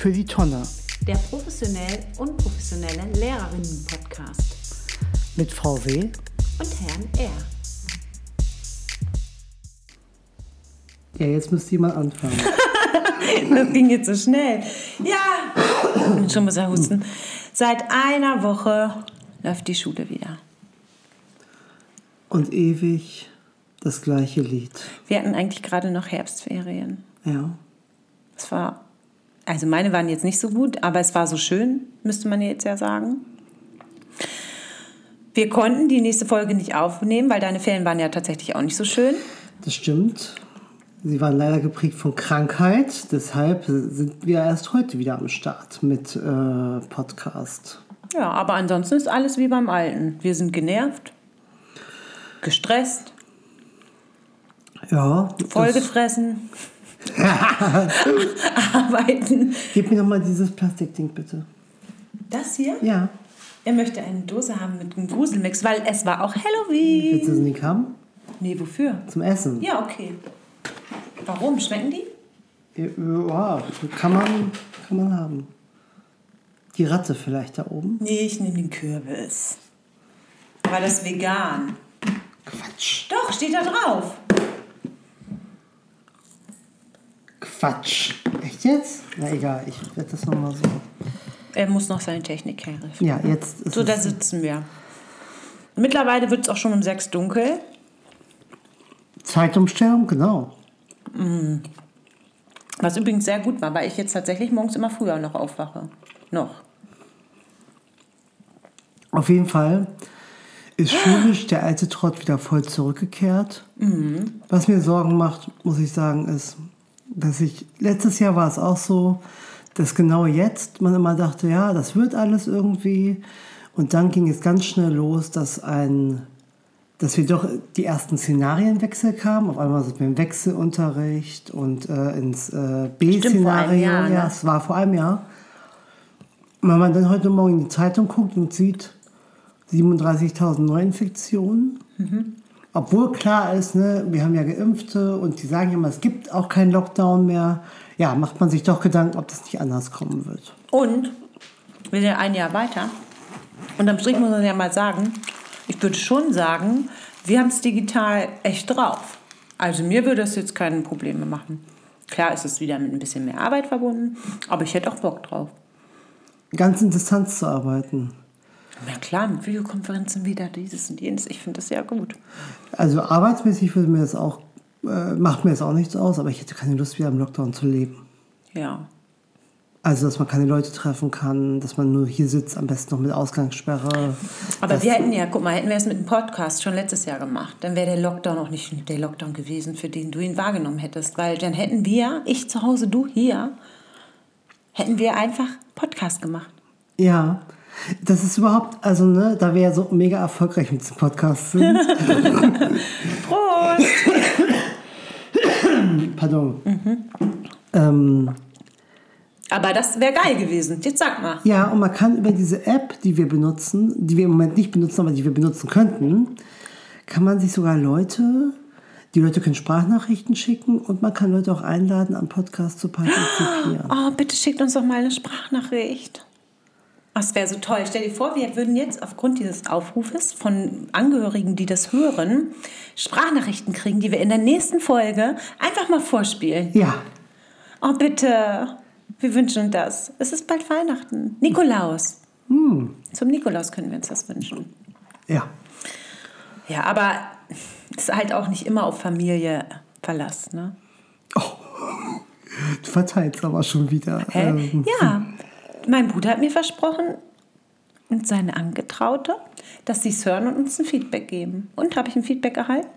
für die Tonne. Der professionell unprofessionelle Lehrerinnen-Podcast. Mit VW und Herrn R. Ja, jetzt müsste jemand anfangen. das ging jetzt so schnell. Ja, schon muss er husten. Seit einer Woche läuft die Schule wieder. Und ewig das gleiche Lied. Wir hatten eigentlich gerade noch Herbstferien. Ja. Es war, also meine waren jetzt nicht so gut, aber es war so schön, müsste man jetzt ja sagen. Wir konnten die nächste Folge nicht aufnehmen, weil deine Ferien waren ja tatsächlich auch nicht so schön. Das stimmt. Sie waren leider geprägt von Krankheit, deshalb sind wir erst heute wieder am Start mit äh, Podcast. Ja, aber ansonsten ist alles wie beim Alten. Wir sind genervt, gestresst, ja, vollgefressen, arbeiten. Gib mir noch mal dieses Plastikding bitte. Das hier? Ja. Er möchte eine Dose haben mit einem Gruselmix, weil es war auch Halloween. Willst du sie nicht haben? Nee, wofür? Zum Essen. Ja, okay. Warum? Schmecken die? Ja, kann man, kann man haben. Die Ratte vielleicht da oben? Nee, ich nehme den Kürbis. Weil das ist vegan. Quatsch. Doch, steht da drauf. Quatsch. Echt jetzt? Na egal, ich werde das nochmal so. Er muss noch seine Technik herrichten. Ja, jetzt ist So, da sitzen wir. Mittlerweile wird es auch schon um sechs dunkel. Zeitumstellung, genau. Was übrigens sehr gut war, weil ich jetzt tatsächlich morgens immer früher noch aufwache. Noch. Auf jeden Fall ist schulisch der alte Trott wieder voll zurückgekehrt. Was mir Sorgen macht, muss ich sagen, ist, dass ich, letztes Jahr war es auch so, dass genau jetzt man immer dachte, ja, das wird alles irgendwie. Und dann ging es ganz schnell los, dass ein, dass wir doch die ersten Szenarienwechsel kamen. Auf einmal sind wir im Wechselunterricht und äh, ins äh, B-Szenario. Ne? Ja, es war vor einem Jahr. Und wenn man dann heute Morgen in die Zeitung guckt und sieht 37.000 Neuinfektionen, obwohl klar ist, ne, wir haben ja Geimpfte und die sagen ja immer, es gibt auch keinen Lockdown mehr, ja, macht man sich doch Gedanken, ob das nicht anders kommen wird. Und wir sind ja ein Jahr weiter. Und am Strich muss man ja mal sagen, ich würde schon sagen, wir haben es digital echt drauf. Also mir würde es jetzt keine Probleme machen. Klar ist es wieder mit ein bisschen mehr Arbeit verbunden, aber ich hätte auch Bock drauf. Ganz in Distanz zu arbeiten. Na klar, mit Videokonferenzen wieder dieses und jenes. Ich finde das sehr gut. Also arbeitsmäßig würde mir das auch, äh, macht mir das auch nichts aus, aber ich hätte keine Lust, wieder im Lockdown zu leben. Ja. Also, dass man keine Leute treffen kann, dass man nur hier sitzt, am besten noch mit Ausgangssperre. Aber wir hätten ja, guck mal, hätten wir es mit dem Podcast schon letztes Jahr gemacht, dann wäre der Lockdown auch nicht der Lockdown gewesen, für den du ihn wahrgenommen hättest. Weil dann hätten wir, ich zu Hause, du hier, hätten wir einfach Podcast gemacht. Ja, das ist überhaupt, also ne, da wir ja so mega erfolgreich mit diesem Podcast sind. Prost! Pardon. Ähm, Aber das wäre geil gewesen. Jetzt sag mal. ja, und man kann über diese App, die wir benutzen, die wir im Moment nicht benutzen, aber die wir benutzen könnten, kann man sich sogar Leute, die Leute können Sprachnachrichten schicken und man kann Leute auch einladen, am Podcast zu partizipieren. Oh, bitte schickt uns doch mal eine Sprachnachricht. Das wäre so toll. Stell dir vor, wir würden jetzt aufgrund dieses Aufrufes von Angehörigen, die das hören, Sprachnachrichten kriegen, die wir in der nächsten Folge einfach mal vorspielen. Ja, Oh, bitte. Wir wünschen uns das. Es ist bald Weihnachten. Nikolaus. Zum Nikolaus können wir uns das wünschen. ja. Ja, aber es ist halt auch nicht immer auf Familie Verlass, ne? Du verteilst aber schon wieder. Hä? Ähm, Ja, mein Bruder hat mir versprochen und seine Angetraute, dass sie es hören und uns ein Feedback geben. Und habe ich ein Feedback erhalten?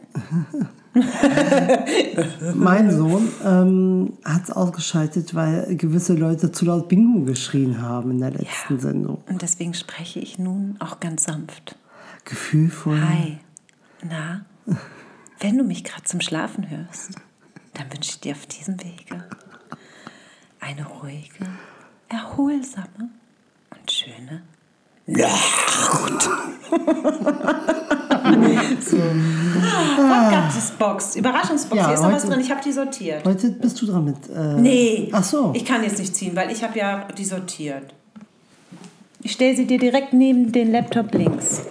Mein Sohn ähm, hat es ausgeschaltet, weil gewisse Leute zu laut Bingo geschrien haben in der letzten Sendung. Und deswegen spreche ich nun auch ganz sanft. Gefühlvoll. Hi, na, wenn du mich gerade zum Schlafen hörst, dann wünsche ich dir auf diesem Wege eine ruhige, erholsame und schöne Nacht. so. Podcast-Box, Überraschungsbox. Ja, Hier ist noch was drin, ich habe die sortiert. Heute bist du dran mit. Äh, Nee. Ach so. Ich kann jetzt nicht ziehen, weil ich habe ja die sortiert. Ich stelle sie dir direkt neben den Laptop links.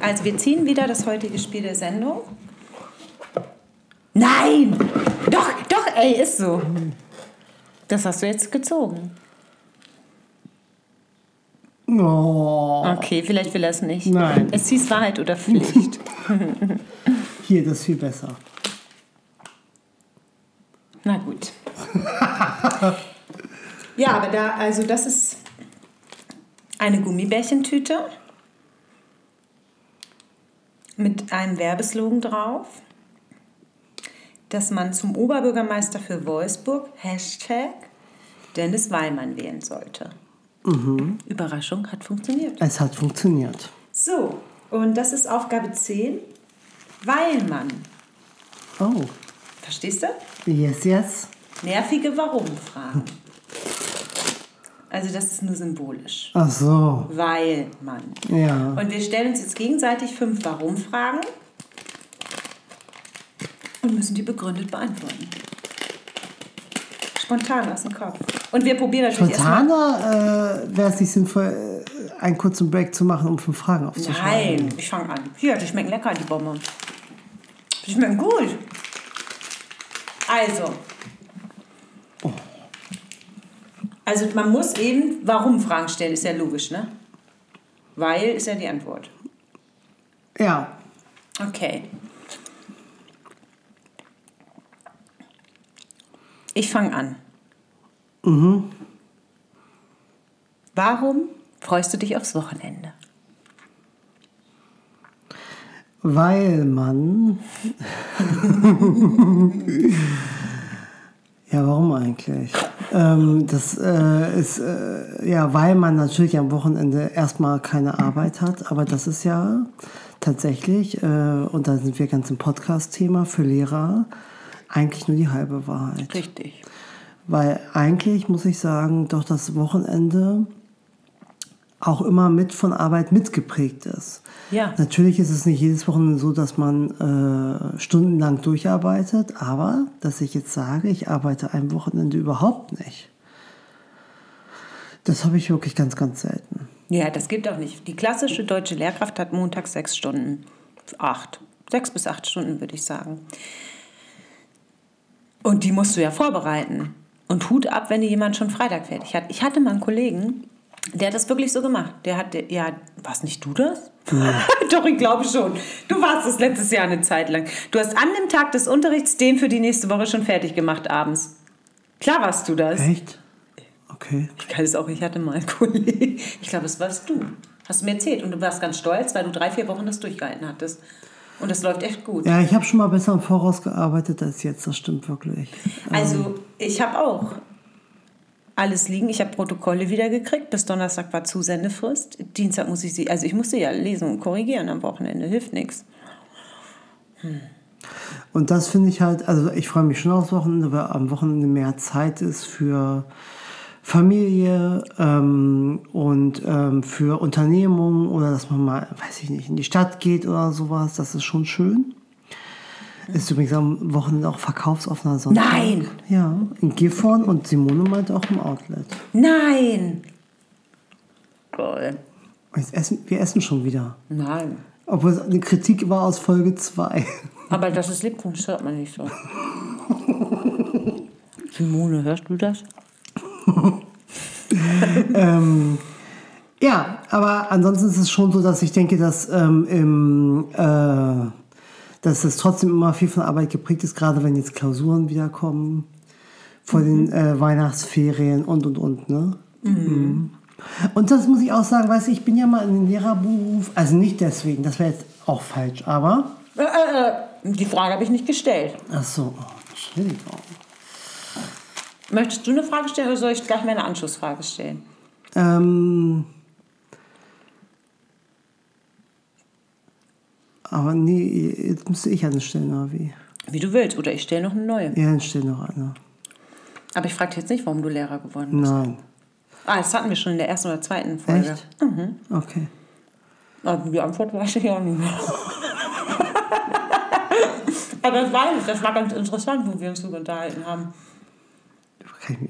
Also wir ziehen wieder das heutige Spiel der Sendung. Nein! Doch, doch, ey, ist so. Das hast du jetzt gezogen. Oh. Okay, vielleicht will er es nicht. Nein. Es hieß Wahrheit oder Pflicht. Hier, das ist viel besser. Na gut. ja, aber da, also das ist eine Gummibärchentüte mit einem Werbeslogan drauf, dass man zum Oberbürgermeister für Wolfsburg Hashtag Dennis Weilmann wählen sollte. Überraschung, hat funktioniert. Es hat funktioniert. So, und das ist Aufgabe 10. Weilmann. Oh. Verstehst du? Yes, yes. Nervige Warum-Fragen. Also das ist nur symbolisch. Ach so. Weil man. Ja. Und wir stellen uns jetzt gegenseitig fünf Warum-Fragen und müssen die begründet beantworten. Spontan aus dem Kopf. Und wir probieren natürlich erstmal. Spontaner äh, wäre es nicht sinnvoll, äh, einen kurzen Break zu machen, um fünf Fragen aufzuschreiben. Nein, ich fange an. Hier, die schmecken lecker, die Bonbons. Die schmecken gut. Also. Also man muss eben Warum-Fragen stellen, ist ja logisch, ne? Weil ist ja die Antwort. Ja. Okay. Ich fange an. Warum freust du dich aufs Wochenende? Weil man. ja, warum eigentlich? Ähm, das äh, ist, äh, ja, weil man natürlich am Wochenende erstmal keine Arbeit hat, aber das ist ja tatsächlich, äh, und da sind wir ganz im Podcast-Thema für Lehrer, eigentlich nur die halbe Wahrheit. Richtig. Weil eigentlich muss ich sagen, doch das Wochenende auch immer mit von Arbeit mitgeprägt ist. Ja. Natürlich ist es nicht jedes Wochenende so, dass man äh, stundenlang durcharbeitet, aber dass ich jetzt sage, ich arbeite ein Wochenende überhaupt nicht. Das habe ich wirklich ganz, ganz selten. Ja, das gibt auch nicht. Die klassische deutsche Lehrkraft hat montags sechs Stunden. Acht. Sechs bis acht Stunden, würde ich sagen. Und die musst du ja vorbereiten. Und Hut ab, wenn dir jemand schon Freitag fertig hat. Ich hatte mal einen Kollegen, der hat das wirklich so gemacht. Der hat, ja, warst nicht du das? Doch, ich glaube schon. Du warst das letztes Jahr eine Zeit lang. Du hast an dem Tag des Unterrichts den für die nächste Woche schon fertig gemacht abends. Klar warst du das. Echt? Okay. Ich kann es auch, ich hatte mal einen Kollegen. Ich glaube, es warst du. Hast du mir erzählt. Und du warst ganz stolz, weil du drei, vier Wochen das durchgehalten hattest. Und das läuft echt gut. Ja, ich habe schon mal besser im Voraus gearbeitet als jetzt, das stimmt wirklich. Also, ich habe auch alles liegen. Ich habe Protokolle wieder gekriegt. Bis Donnerstag war Zusendefrist. Dienstag muss ich sie, also ich musste ja lesen und korrigieren am Wochenende. Hilft nichts. Und das finde ich halt, also ich freue mich schon aufs Wochenende, weil am Wochenende mehr Zeit ist für Familie ähm, und ähm, für Unternehmungen oder dass man mal, weiß ich nicht, in die Stadt geht oder sowas. Das ist schon schön. Ist übrigens am Wochenende auch verkaufsoffener Sonntag. Nein! Ja, in Gifhorn und Simone meint auch im Outlet. Nein! Toll. Jetzt essen, wir essen schon wieder. Nein. Obwohl es eine Kritik war aus Folge 2. Aber das ist das hört man nicht so. Simone, hörst du das? Ja, aber ansonsten ist es schon so, dass ich denke, dass, ähm, im, äh, dass es trotzdem immer viel von Arbeit geprägt ist, gerade wenn jetzt Klausuren wiederkommen, vor den äh, Weihnachtsferien und und und. Ne? Mhm. Und das muss ich auch sagen, weißt du, ich bin ja mal in den Lehrerberuf, also nicht deswegen, das wäre jetzt auch falsch, aber. Äh, äh, äh, die Frage habe ich nicht gestellt. Ach so, oh, Entschuldigung. Möchtest du eine Frage stellen oder soll ich gleich meine Anschlussfrage stellen? Ähm, aber nee, jetzt müsste ich eine stellen, oder wie? Wie du willst. Oder ich stelle noch eine neue. Ja, dann stell noch eine. Aber ich frage dich jetzt nicht, warum du Lehrer geworden bist. Nein. Ah, das hatten wir schon in der ersten oder zweiten Folge. Echt? Okay. Also die Antwort weiß ich auch nicht mehr. Aber das ich, das war ganz interessant, wo wir uns so unterhalten haben.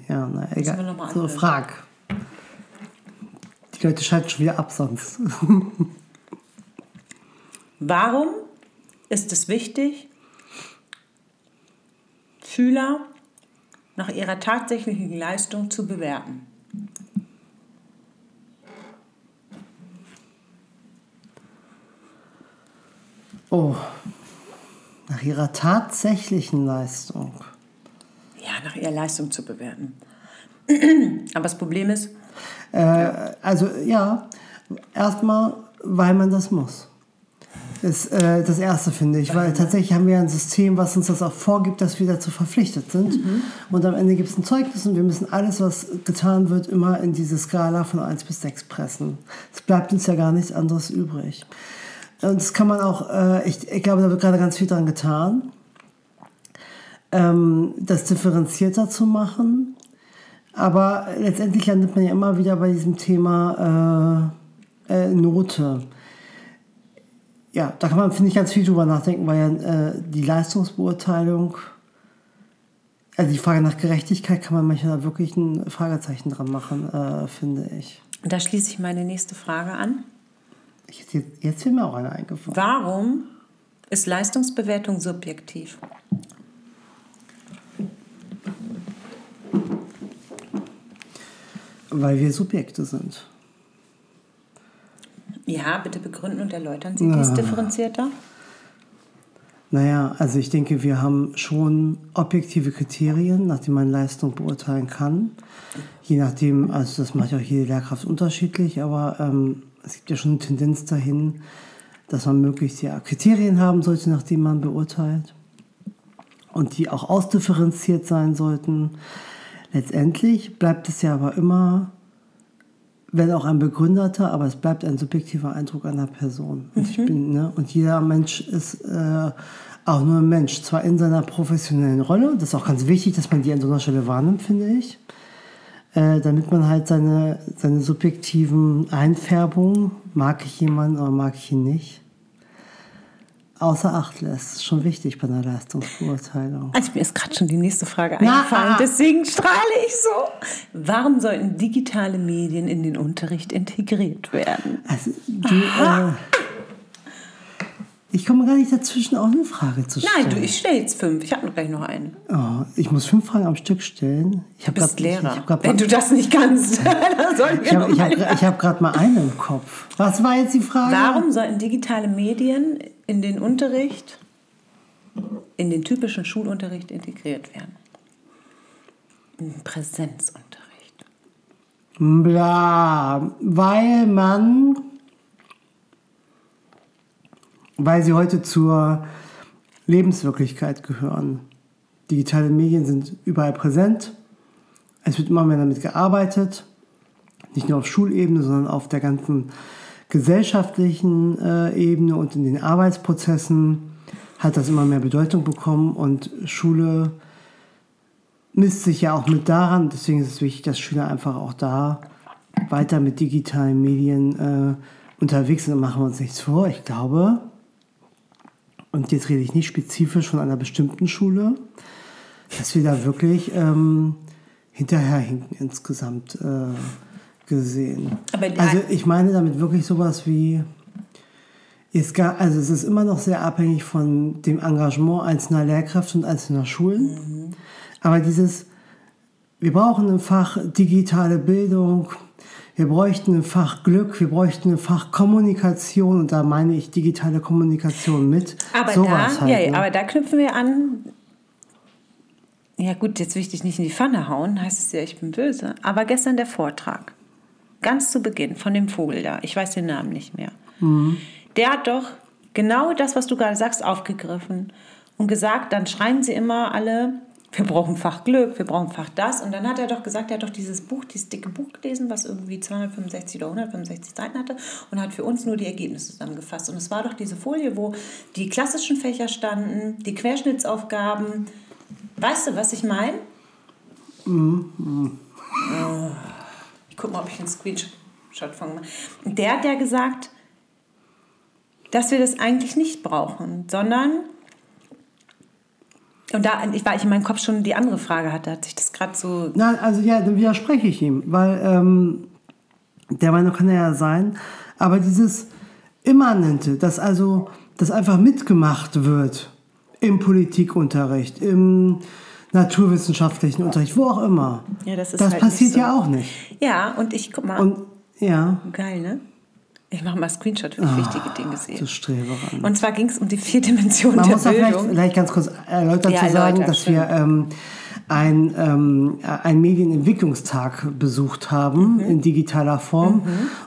Ja, na egal. So, frag. Die Leute schalten schon wieder ab sonst. Warum ist es wichtig, Schüler nach ihrer tatsächlichen Leistung zu bewerten? Oh, nach ihrer tatsächlichen Leistung. Ja, nach ihrer Leistung zu bewerten. Aber das Problem ist, Äh, also ja, erstmal, weil man das muss. Ist äh, das Erste, finde ich. Weil tatsächlich haben wir ein System, was uns das auch vorgibt, dass wir dazu verpflichtet sind. Und am Ende gibt es ein Zeugnis und wir müssen alles, was getan wird, immer in diese Skala von 1 bis 6 pressen. Es bleibt uns ja gar nichts anderes übrig. Und das kann man auch, äh, ich, ich glaube, da wird gerade ganz viel dran getan, ähm, das differenzierter zu machen. Aber letztendlich landet man ja immer wieder bei diesem Thema äh, äh, Note. Ja, da kann man, finde ich, ganz viel drüber nachdenken, weil ja äh, die Leistungsbeurteilung, also die Frage nach Gerechtigkeit kann man manchmal wirklich ein Fragezeichen dran machen, äh, finde ich. da schließe ich meine nächste Frage an. ich jetzt, jetzt wird mir auch eine eingefallen. Warum ist Leistungsbewertung subjektiv? Weil wir Subjekte sind. Ja, bitte begründen und erläutern Sie dies differenzierter. Naja, also ich denke, wir haben schon objektive Kriterien, nach denen man Leistung beurteilen kann. Je nachdem, also das macht ja auch jede Lehrkraft unterschiedlich, aber ähm, es gibt ja schon eine Tendenz dahin, dass man möglichst ja Kriterien haben sollte, nach denen man beurteilt. Und die auch ausdifferenziert sein sollten. Letztendlich bleibt es ja aber immer, wenn auch ein begründeter, aber es bleibt ein subjektiver Eindruck einer Person. Und, ich bin, ne, und jeder Mensch ist äh, auch nur ein Mensch, zwar in seiner professionellen Rolle, das ist auch ganz wichtig, dass man die an so einer Stelle wahrnimmt, finde ich, äh, damit man halt seine, seine subjektiven Einfärbungen, mag ich jemanden oder mag ich ihn nicht, außer Acht lässt. Schon wichtig bei einer Leistungsbeurteilung. Also mir ist gerade schon die nächste Frage Na, eingefallen, ah. deswegen strahle ich so. Warum sollten digitale Medien in den Unterricht integriert werden? Also, du, äh, ich komme gar nicht dazwischen, auch eine Frage zu stellen. Nein, du, ich stelle jetzt fünf. Ich habe noch gleich noch eine. Oh, ich muss fünf Fragen am Stück stellen. Ich Du habe bist grad- Lehrer. Ich, ich habe gerade Wenn du das nicht kannst, dann soll ich hab, ich hab, gra- ich hab grad mal eine im Kopf. Was war jetzt die Frage? Warum sollten digitale Medien in den Unterricht, in den typischen Schulunterricht integriert werden? In Präsenzunterricht. Bla, weil man, weil sie heute zur Lebenswirklichkeit gehören. Digitale Medien sind überall präsent. Es wird immer mehr damit gearbeitet. Nicht nur auf Schulebene, sondern auf der ganzen gesellschaftlichen äh, Ebene und in den Arbeitsprozessen hat das immer mehr Bedeutung bekommen und Schule misst sich ja auch mit daran. Deswegen ist es wichtig, dass Schüler einfach auch da weiter mit digitalen Medien äh, unterwegs sind. Und machen wir uns nichts vor. Ich glaube, und jetzt rede ich nicht spezifisch von einer bestimmten Schule, dass wir da wirklich ähm, hinterherhinken insgesamt äh, gesehen. Also ich meine damit wirklich sowas wie ist gar, also es ist immer noch sehr abhängig von dem Engagement einzelner Lehrkräfte und einzelner Schulen. Aber dieses, wir brauchen ein Fach digitale Bildung, wir bräuchten ein Fach Glück, wir bräuchten ein Fach Kommunikation und da meine ich digitale Kommunikation mit. Aber, Sowas da, halt, ja, ja, ne? aber da knüpfen wir an. Ja, gut, jetzt will ich dich nicht in die Pfanne hauen, heißt es ja, ich bin böse. Aber gestern der Vortrag, ganz zu Beginn von dem Vogel da, ich weiß den Namen nicht mehr. Der hat doch genau das, was du gerade sagst, aufgegriffen und gesagt, dann schreien sie immer alle, wir brauchen Fach Glück, wir brauchen Fach das. Und dann hat er doch gesagt, er hat doch dieses Buch, dieses dicke Buch gelesen, was irgendwie 265 oder 165 Seiten hatte und hat für uns nur die Ergebnisse zusammengefasst. Und es war doch diese Folie, wo die klassischen Fächer standen, die Querschnittsaufgaben. Weißt du, was ich meine? Oh. Ich guck mal, ob ich einen Screenshot von Der hat ja gesagt, dass wir das eigentlich nicht brauchen, sondern und da ich, weil ich in meinem Kopf schon die andere Frage hatte, hat sich das gerade so. Nein, also ja, dann widerspreche ich ihm, weil ähm, der Meinung kann er ja sein, aber dieses Immanente, dass also das einfach mitgemacht wird im Politikunterricht, im naturwissenschaftlichen Unterricht, wo auch immer. Ja, das ist das halt passiert so. ja auch nicht. Ja, und ich guck mal. Und ja, geil, ne? Ich mache mal Screenshot, wie ich wichtige Dinge sehe. Streberin. Und zwar ging es um die vier Dimensionen Man der muss auch vielleicht, Bildung. vielleicht ganz kurz erläutern Ja, zu sagen, erläutern, dass wir ähm, ein, ähm, einen Medienentwicklungstag besucht haben Mhm. in digitaler Form.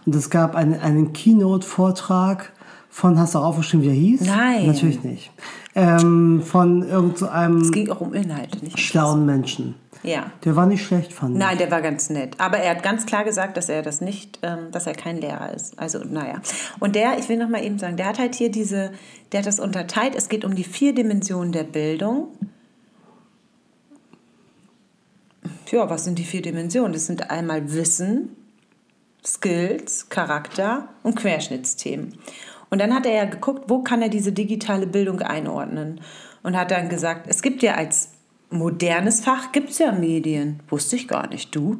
Und es gab einen, einen Keynote-Vortrag von, hast du auch aufgeschrieben, wie er hieß? Nein. Natürlich nicht. Ähm, von irgend so einem Es ging auch um Inhalte, nicht? schlauen Menschen. Ja. Der war nicht schlecht, fand ich. Nein, der war ganz nett. Aber er hat ganz klar gesagt, dass er das nicht, ähm, dass er kein Lehrer ist. Also, naja. Und der, ich will noch mal eben sagen, der hat halt hier diese, der hat das unterteilt. Es geht um die vier Dimensionen der Bildung. Ja, was sind die vier Dimensionen? Das sind einmal Wissen, Skills, Charakter und Querschnittsthemen. Und dann hat er ja geguckt, wo kann er diese digitale Bildung einordnen? Und hat dann gesagt, es gibt ja als modernes Fach, gibt es ja Medien. Wusste ich gar nicht. Du?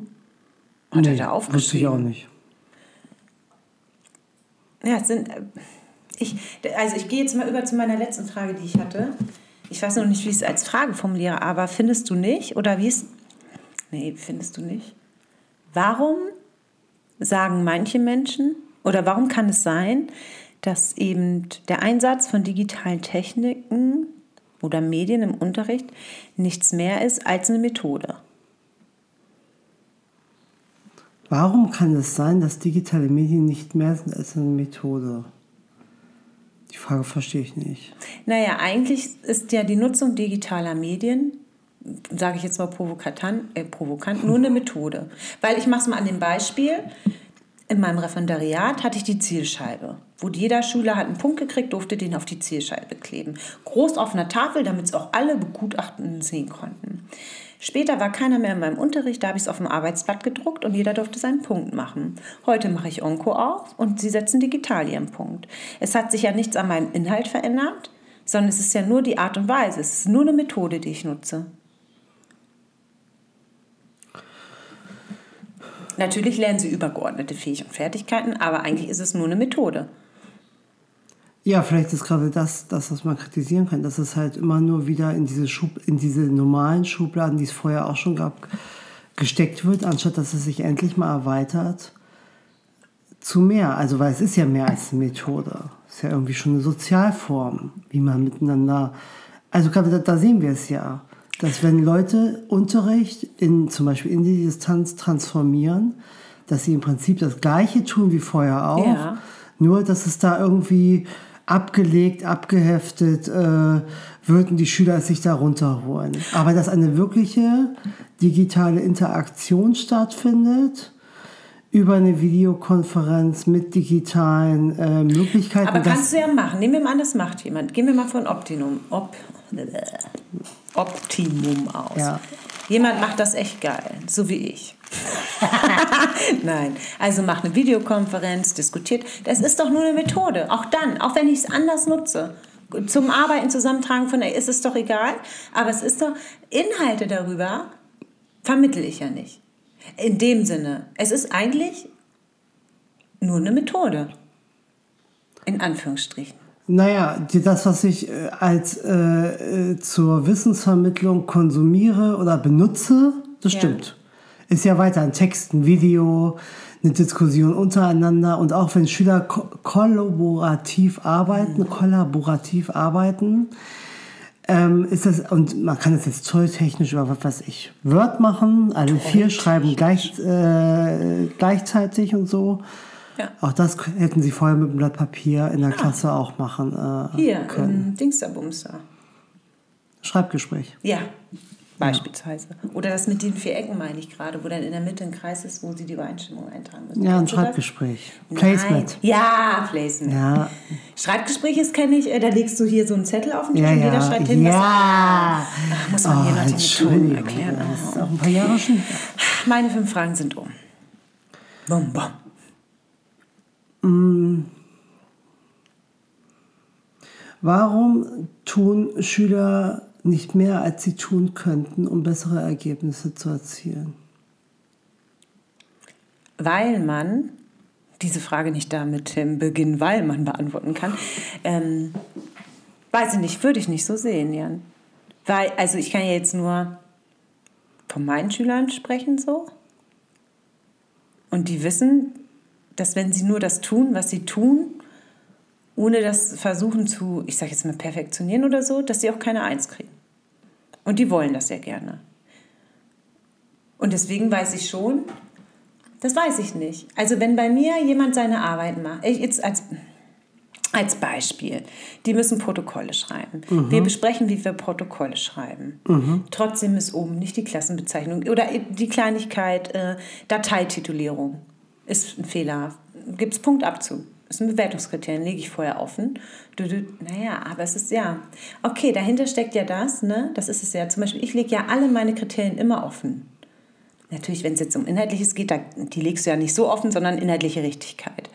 Hat er da Wusste ich aufgeschrieben? auch nicht. Ja, es sind. äh, Ich, also ich gehe jetzt mal über zu meiner letzten Frage, die ich hatte. Ich weiß noch nicht, wie ich es als Frage formuliere, aber findest du nicht? Oder wie es. Nee, findest du nicht? Warum sagen manche Menschen oder warum kann es sein, dass eben der Einsatz von digitalen Techniken oder Medien im Unterricht nichts mehr ist als eine Methode? Warum kann es sein, dass digitale Medien nicht mehr sind als eine Methode? Die Frage verstehe ich nicht. Naja, eigentlich ist ja die Nutzung digitaler Medien, sage ich jetzt mal provokant, äh, provokant, nur eine Methode. Weil ich mache es mal an dem Beispiel. In meinem Referendariat hatte ich die Zielscheibe, wo jeder Schüler hat einen Punkt gekriegt, durfte den auf die Zielscheibe kleben. Groß auf einer Tafel, damit es auch alle Begutachtenden sehen konnten. Später war keiner mehr in meinem Unterricht, da habe ich es auf dem Arbeitsblatt gedruckt und jeder durfte seinen Punkt machen. Heute mache ich Onko auf und sie setzen digital ihren Punkt. Es hat sich ja nichts an meinem Inhalt verändert, sondern es ist ja nur die Art und Weise. Es ist nur eine Methode, die ich nutze. Natürlich lernen sie übergeordnete Fähigkeiten und Fertigkeiten, aber eigentlich ist es nur eine Methode. Ja, vielleicht ist gerade das, das, was man kritisieren kann, dass es halt immer nur wieder in diese, Schub, in diese normalen Schubladen, die es vorher auch schon gab, gesteckt wird, anstatt dass es sich endlich mal erweitert zu mehr. Also, weil es ist ja mehr als eine Methode. Es ist ja irgendwie schon eine Sozialform, wie man miteinander. Also, gerade da, da sehen wir es ja, dass wenn Leute Unterricht in, zum Beispiel in die Distanz transformieren, dass sie im Prinzip das Gleiche tun wie vorher auch. Ja. Nur, dass es da irgendwie abgelegt, abgeheftet, äh, würden die Schüler es sich da runterholen. Aber dass eine wirkliche digitale Interaktion stattfindet über eine Videokonferenz mit digitalen äh, Möglichkeiten. Aber kannst du ja machen. Nehmen wir mal an, das macht jemand. Gehen wir mal von Optimum, Op, Optimum aus. Ja. Jemand macht das echt geil, so wie ich. Nein, also macht eine Videokonferenz, diskutiert. Das ist doch nur eine Methode. Auch dann, auch wenn ich es anders nutze. Zum Arbeiten, Zusammentragen von, ist es doch egal. Aber es ist doch, Inhalte darüber vermittle ich ja nicht. In dem Sinne, es ist eigentlich nur eine Methode. In Anführungsstrichen. Naja, das, was ich äh, als äh, äh, zur Wissensvermittlung konsumiere oder benutze, das Ja. stimmt. Ist ja weiter ein Text, ein Video, eine Diskussion untereinander und auch wenn Schüler ko kollaborativ arbeiten, kollaborativ arbeiten, ähm, ist das, und man kann es jetzt zolltechnisch über was weiß ich, Word machen, alle vier schreiben gleich, äh, gleichzeitig und so. Ja. Auch das hätten sie vorher mit einem Blatt Papier in der Klasse auch machen äh, Hier, können. im Dingsterbumster. Schreibgespräch. Ja, beispielsweise. Oder das mit den vier Ecken meine ich gerade, wo dann in der Mitte ein Kreis ist, wo sie die Übereinstimmung eintragen müssen. Ja, ein das? Placement. Ja, Placement. Ja, Schreibgespräche kenne ich, äh, da legst du hier so einen Zettel auf den Tisch ja, und ja. jeder schreibt hin, was ja. Ach, muss man hier Oh, noch die Methoden Entschuldigung, erklären. das ist auch ein paar Jahre schon. Meine fünf Fragen sind um. Bum, bum. Warum tun Schüler nicht mehr, als sie tun könnten, um bessere Ergebnisse zu erzielen? Weil man diese Frage nicht damit im Beginn, weil man beantworten kann. Ähm, weiß ich nicht, würde ich nicht so sehen, Jan. Weil, also ich kann ja jetzt nur von meinen Schülern sprechen so. Und die wissen, dass wenn sie nur das tun, was sie tun, ohne das versuchen zu, ich sage jetzt mal, perfektionieren oder so, dass sie auch keine Eins kriegen. Und die wollen das sehr gerne. Und deswegen weiß ich schon, das weiß ich nicht. Also wenn bei mir jemand seine Arbeit macht, ich jetzt als, als Beispiel, die müssen Protokolle schreiben. Mhm. Wir besprechen, wie wir Protokolle schreiben. Mhm. Trotzdem ist oben nicht die Klassenbezeichnung oder die Kleinigkeit äh, Dateititulierung. Ist ein Fehler. Gibt es Punktabzug. Ist ein Bewertungskriterium, lege ich vorher offen. Du, du, naja, aber es ist ja. Okay, dahinter steckt ja das, ne? Das ist es ja. Zum Beispiel, ich lege ja alle meine Kriterien immer offen. Natürlich, wenn es jetzt um Inhaltliches geht, da, die legst du ja nicht so offen, sondern inhaltliche Richtigkeit.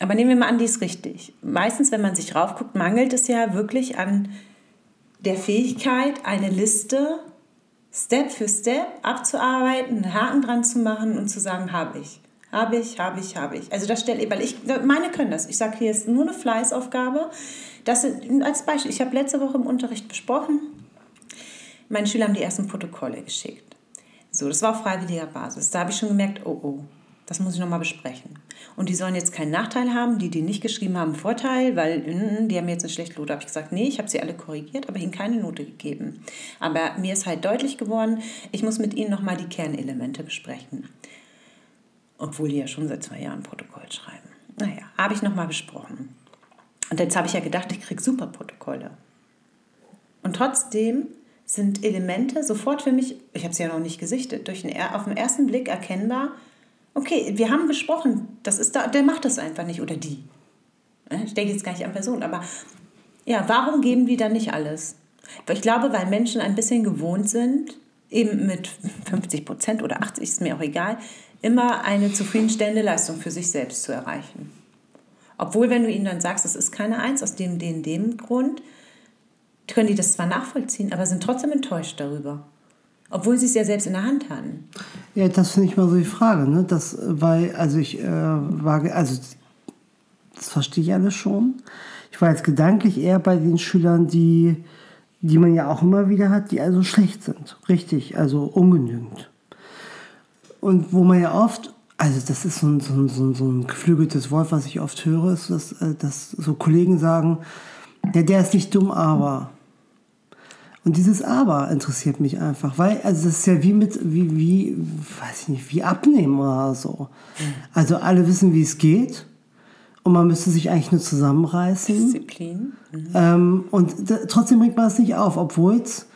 Aber nehmen wir mal an, die ist richtig. Meistens, wenn man sich raufguckt, mangelt es ja wirklich an der Fähigkeit, eine Liste Step für Step abzuarbeiten, einen Haken dran zu machen und zu sagen, habe ich. Habe ich, habe ich, habe ich. Also das stelle ich, weil ich, meine können das. Ich sage, hier ist nur eine Fleißaufgabe. Das als Beispiel, ich habe letzte Woche im Unterricht besprochen, meine Schüler haben die ersten Protokolle geschickt. So, das war auf freiwilliger Basis. Da habe ich schon gemerkt, oh oh, das muss ich nochmal besprechen. Und die sollen jetzt keinen Nachteil haben, die, die nicht geschrieben haben, Vorteil, weil mm, die haben jetzt eine schlechte Note. Habe ich gesagt, nee, ich habe sie alle korrigiert, aber ihnen keine Note gegeben. Aber mir ist halt deutlich geworden, ich muss mit ihnen nochmal die Kernelemente besprechen. Obwohl die ja schon seit zwei Jahren Protokoll schreiben. Naja, habe ich nochmal besprochen. Und jetzt habe ich ja gedacht, ich kriege super Protokolle. Und trotzdem sind Elemente sofort für mich, ich habe sie ja noch nicht gesichtet, durch den, auf den ersten Blick erkennbar, okay, wir haben besprochen, das ist da, der macht das einfach nicht oder die. Ich denke jetzt gar nicht an Personen, aber ja, warum geben die dann nicht alles? Ich glaube, weil Menschen ein bisschen gewohnt sind, eben mit 50 Prozent oder 80, ist mir auch egal, immer eine zufriedenstellende Leistung für sich selbst zu erreichen. Obwohl, wenn du ihnen dann sagst, es ist keine Eins aus dem, dem, dem Grund, können die das zwar nachvollziehen, aber sind trotzdem enttäuscht darüber. Obwohl sie es ja selbst in der Hand hatten. Ja, das finde ich mal so die Frage. Ne? Das, weil, also ich äh, war, also das verstehe ich alles schon. Ich war jetzt gedanklich eher bei den Schülern, die, die man ja auch immer wieder hat, die also schlecht sind. Richtig, also ungenügend. Und wo man ja oft, also das ist so ein, so ein, so ein, so ein geflügeltes Wort, was ich oft höre, ist, dass, äh, dass so Kollegen sagen, ja, der ist nicht dumm, aber. Und dieses Aber interessiert mich einfach, weil, also das ist ja wie mit, wie, wie, weiß ich nicht, wie abnehmen oder so. Also alle wissen, wie es geht. Und man müsste sich eigentlich nur zusammenreißen. Disziplin. Mhm. Ähm, und trotzdem bringt man es nicht auf, obwohl es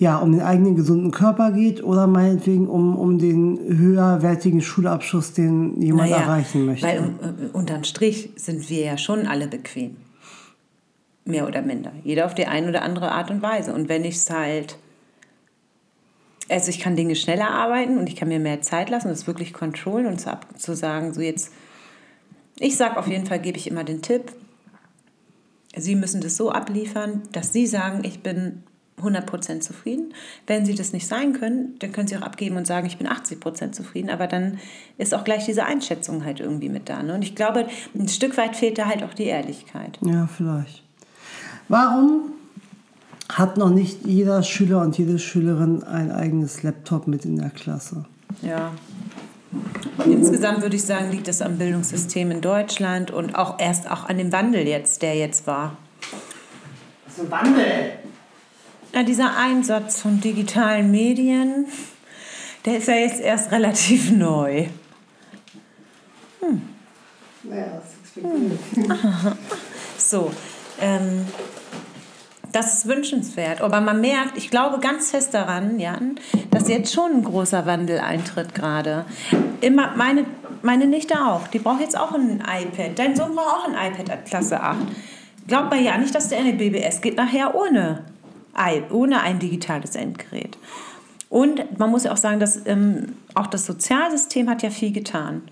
ja um den eigenen gesunden Körper geht oder meinetwegen um, um den höherwertigen Schulabschluss, den jemand naja, erreichen möchte. Weil äh, unterm Strich sind wir ja schon alle bequem. Mehr oder minder. Jeder auf die eine oder andere Art und Weise. Und wenn ich es halt. Also ich kann Dinge schneller arbeiten und ich kann mir mehr Zeit lassen, das wirklich controllen und zu, zu sagen, so jetzt. Ich sage auf jeden Fall, gebe ich immer den Tipp, Sie müssen das so abliefern, dass Sie sagen, ich bin 100% zufrieden. Wenn Sie das nicht sein können, dann können Sie auch abgeben und sagen, ich bin 80% zufrieden. Aber dann ist auch gleich diese Einschätzung halt irgendwie mit da. Ne? Und ich glaube, ein Stück weit fehlt da halt auch die Ehrlichkeit. Ja, vielleicht. Warum hat noch nicht jeder Schüler und jede Schülerin ein eigenes Laptop mit in der Klasse? Ja. Insgesamt würde ich sagen, liegt das am Bildungssystem in Deutschland und auch erst auch an dem Wandel jetzt, der jetzt war. Was ist ein Wandel? Ja, dieser Einsatz von digitalen Medien, der ist ja jetzt erst relativ neu. Hm. Ist hm. So, ähm, das ist wünschenswert. Aber man merkt, ich glaube ganz fest daran, Jan, dass jetzt schon ein großer Wandel eintritt gerade. Immer meine, meine Nichte auch. Die braucht jetzt auch ein iPad. Dein Sohn braucht auch ein iPad ab Klasse 8. Glaubt man ja nicht, dass der in die BBS geht nachher ohne, ohne ein digitales Endgerät. Und man muss ja auch sagen, dass ähm, auch das Sozialsystem hat ja viel getan.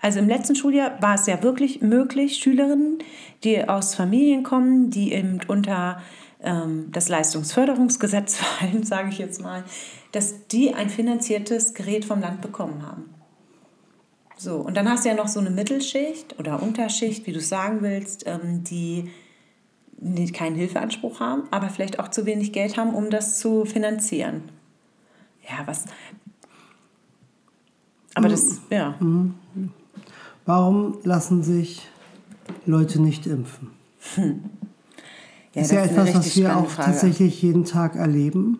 Also im letzten Schuljahr war es ja wirklich möglich, Schülerinnen, die aus Familien kommen, die eben unter ähm, das Leistungsförderungsgesetz fallen, sage ich jetzt mal, dass die ein finanziertes Gerät vom Land bekommen haben. So, und dann hast du ja noch so eine Mittelschicht oder Unterschicht, wie du es sagen willst, ähm, die keinen Hilfeanspruch haben, aber vielleicht auch zu wenig Geld haben, um das zu finanzieren. Ja, was. Aber das, ja. Warum lassen sich Leute nicht impfen? Hm. Ja, ist ja das ist eine etwas, was wir auch Frage. tatsächlich jeden Tag erleben,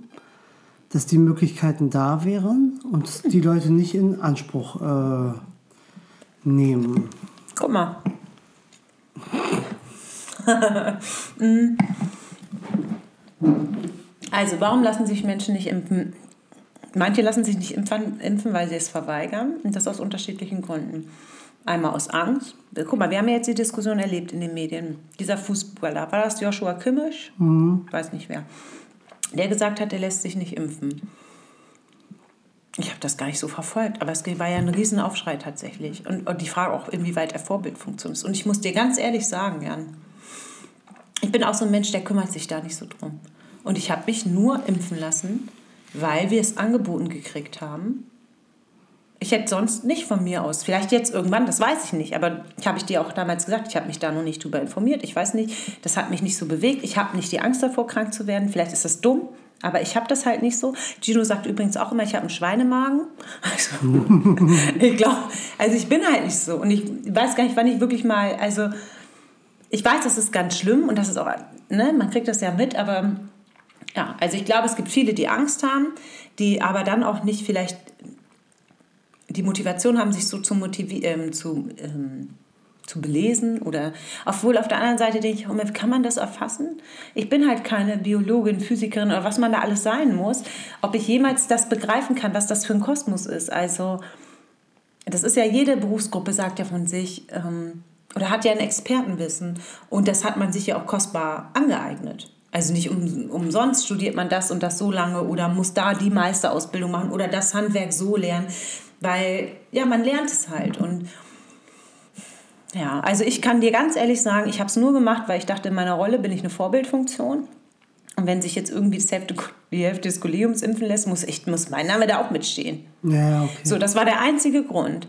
dass die Möglichkeiten da wären und die Leute nicht in Anspruch äh, nehmen. Guck mal. Also, warum lassen sich Menschen nicht impfen? Manche lassen sich nicht impfen, impfen, weil sie es verweigern. Und das aus unterschiedlichen Gründen. Einmal aus Angst. Guck mal, wir haben ja jetzt die Diskussion erlebt in den Medien. Dieser Fußballer, war das Joshua Kimmich? Ich weiß nicht wer. Der gesagt hat, er lässt sich nicht impfen. Ich habe das gar nicht so verfolgt, aber es war ja ein Riesenaufschrei tatsächlich. Und, und die Frage auch, inwieweit er Vorbildfunktion ist. Und ich muss dir ganz ehrlich sagen, Jan, ich bin auch so ein Mensch, der kümmert sich da nicht so drum. Und ich habe mich nur impfen lassen, weil wir es angeboten gekriegt haben. Ich hätte sonst nicht von mir aus, vielleicht jetzt irgendwann, das weiß ich nicht, aber habe ich dir auch damals gesagt, ich habe mich da noch nicht drüber informiert. Ich weiß nicht, das hat mich nicht so bewegt. Ich habe nicht die Angst davor, krank zu werden. Vielleicht ist das dumm, aber ich habe das halt nicht so. Gino sagt übrigens auch immer, ich habe einen Schweinemagen. Also, ich glaube, also ich bin halt nicht so. Und ich weiß gar nicht, wann ich wirklich mal, also ich weiß, das ist ganz schlimm und das ist auch, ne, man kriegt das ja mit, aber ja, also ich glaube, es gibt viele, die Angst haben, die aber dann auch nicht vielleicht die Motivation haben, sich so zu ähm, zu, ähm, zu belesen oder obwohl auf der anderen Seite denke ich, oh, kann man das erfassen? Ich bin halt keine Biologin, Physikerin oder was man da alles sein muss, ob ich jemals das begreifen kann, was das für ein Kosmos ist. Also das ist ja jede Berufsgruppe sagt ja von sich ähm, oder hat ja ein Expertenwissen und das hat man sich ja auch kostbar angeeignet. Also nicht um, umsonst studiert man das und das so lange oder muss da die Meisterausbildung machen oder das Handwerk so lernen, weil ja, man lernt es halt und ja, also ich kann dir ganz ehrlich sagen, ich habe es nur gemacht, weil ich dachte, in meiner Rolle bin ich eine Vorbildfunktion. Und wenn sich jetzt irgendwie die Hälfte, die Hälfte des Kollegiums impfen lässt, muss, ich, muss mein Name da auch mitstehen. Ja, okay. So, das war der einzige Grund.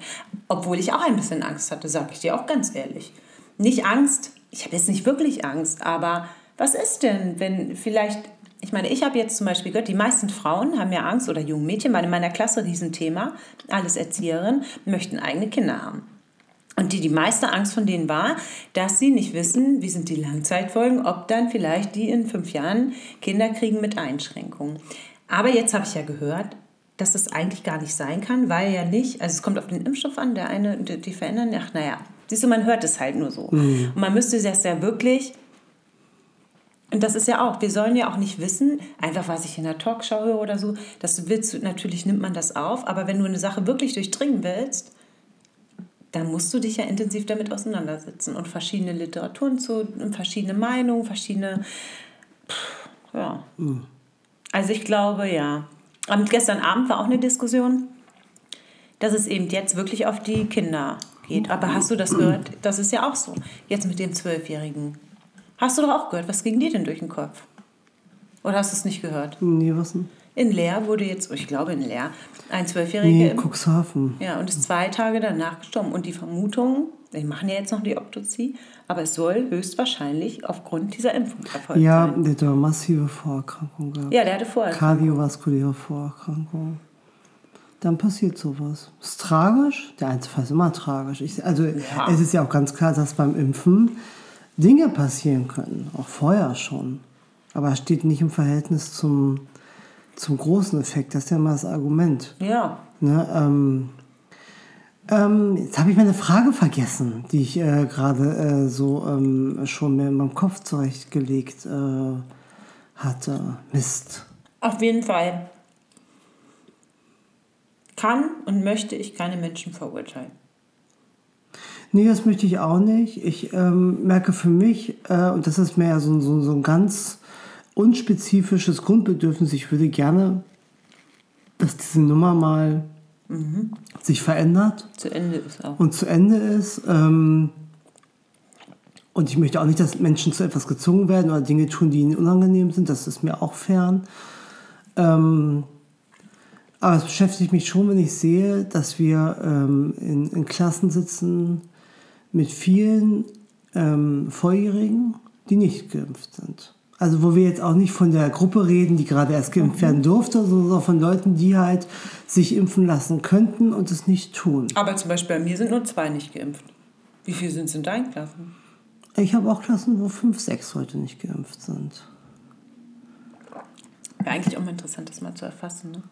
Obwohl ich auch ein bisschen Angst hatte, sage ich dir auch ganz ehrlich. Nicht Angst, ich habe jetzt nicht wirklich Angst, aber was ist denn, wenn vielleicht, ich meine, ich habe jetzt zum Beispiel gehört, die meisten Frauen haben ja Angst oder junge Mädchen, weil in meiner Klasse Riesenthema, alles Erzieherinnen, möchten eigene Kinder haben. Und die, die meiste Angst von denen war, dass sie nicht wissen, wie sind die Langzeitfolgen, ob dann vielleicht die in fünf Jahren Kinder kriegen mit Einschränkungen. Aber jetzt habe ich ja gehört, dass das eigentlich gar nicht sein kann, weil ja nicht, also es kommt auf den Impfstoff an, der eine, die, die verändern, ach naja, siehst du, man hört es halt nur so. Und man müsste das ja wirklich, und das ist ja auch, wir sollen ja auch nicht wissen, einfach was ich in der Talkshow höre oder so, das willst du, natürlich nimmt man das auf, aber wenn du eine Sache wirklich durchdringen willst, dann musst du dich ja intensiv damit auseinandersetzen und verschiedene Literaturen zu, und verschiedene Meinungen, verschiedene, pff, ja. Also ich glaube, ja. Und gestern Abend war auch eine Diskussion, dass es eben jetzt wirklich auf die Kinder geht. Aber hast du das gehört? Das ist ja auch so. Jetzt mit dem Zwölfjährigen. Hast du doch auch gehört. Was ging dir denn durch den Kopf? Oder hast du es nicht gehört? Nee, was denn? In Leer wurde jetzt, ich glaube in Leer, ein Zwölfjähriger Nee, im- Cuxhaven. ja, und ist zwei Tage danach gestorben. Und die Vermutung, wir machen ja jetzt noch die Autopsie, aber es soll höchstwahrscheinlich aufgrund dieser Impfung erfolgt Ja, sein. der hat eine massive Vorerkrankung gehabt. Ja, der hatte vorher. Kardiovaskuläre Vorerkrankung. Dann passiert sowas. Ist tragisch. Der Einzelfall ist immer tragisch. Ich, also es ist ja auch ganz klar, dass beim Impfen Dinge passieren können. Auch vorher schon. Aber es steht nicht im Verhältnis zum, zum großen Effekt. Das ist ja immer das Argument. Ja, Ne, ähm, ähm, jetzt habe ich meine Frage vergessen, die ich äh, gerade äh, so ähm, schon mir in meinem Kopf zurechtgelegt äh, hatte. Mist. auf jeden Fall. Kann und möchte ich keine Menschen verurteilen. Nee, das möchte ich auch nicht. Ich ähm, merke für mich, äh, und das ist mehr so, so, so ein ganz unspezifisches Grundbedürfnis, ich würde gerne, dass diese Nummer mal sich verändert Zu Ende ist auch. und zu Ende ist. Ähm, und ich möchte auch nicht, dass Menschen zu etwas gezwungen werden oder Dinge tun, die ihnen unangenehm sind. Das ist mir auch fern. Ähm, aber es beschäftigt mich schon, wenn ich sehe, dass wir ähm, in, in Klassen sitzen mit vielen ähm, Volljährigen, die nicht geimpft sind. Also wo wir jetzt auch nicht von der Gruppe reden, die gerade erst geimpft werden durfte, sondern von Leuten, die halt sich impfen lassen könnten und es nicht tun. Aber zum Beispiel bei mir sind nur zwei nicht geimpft. Wie viele sind es in deinen Klassen? Ich habe auch Klassen, wo fünf, sechs heute nicht geimpft sind. Wäre eigentlich auch mal interessant, das mal zu erfassen. Ne?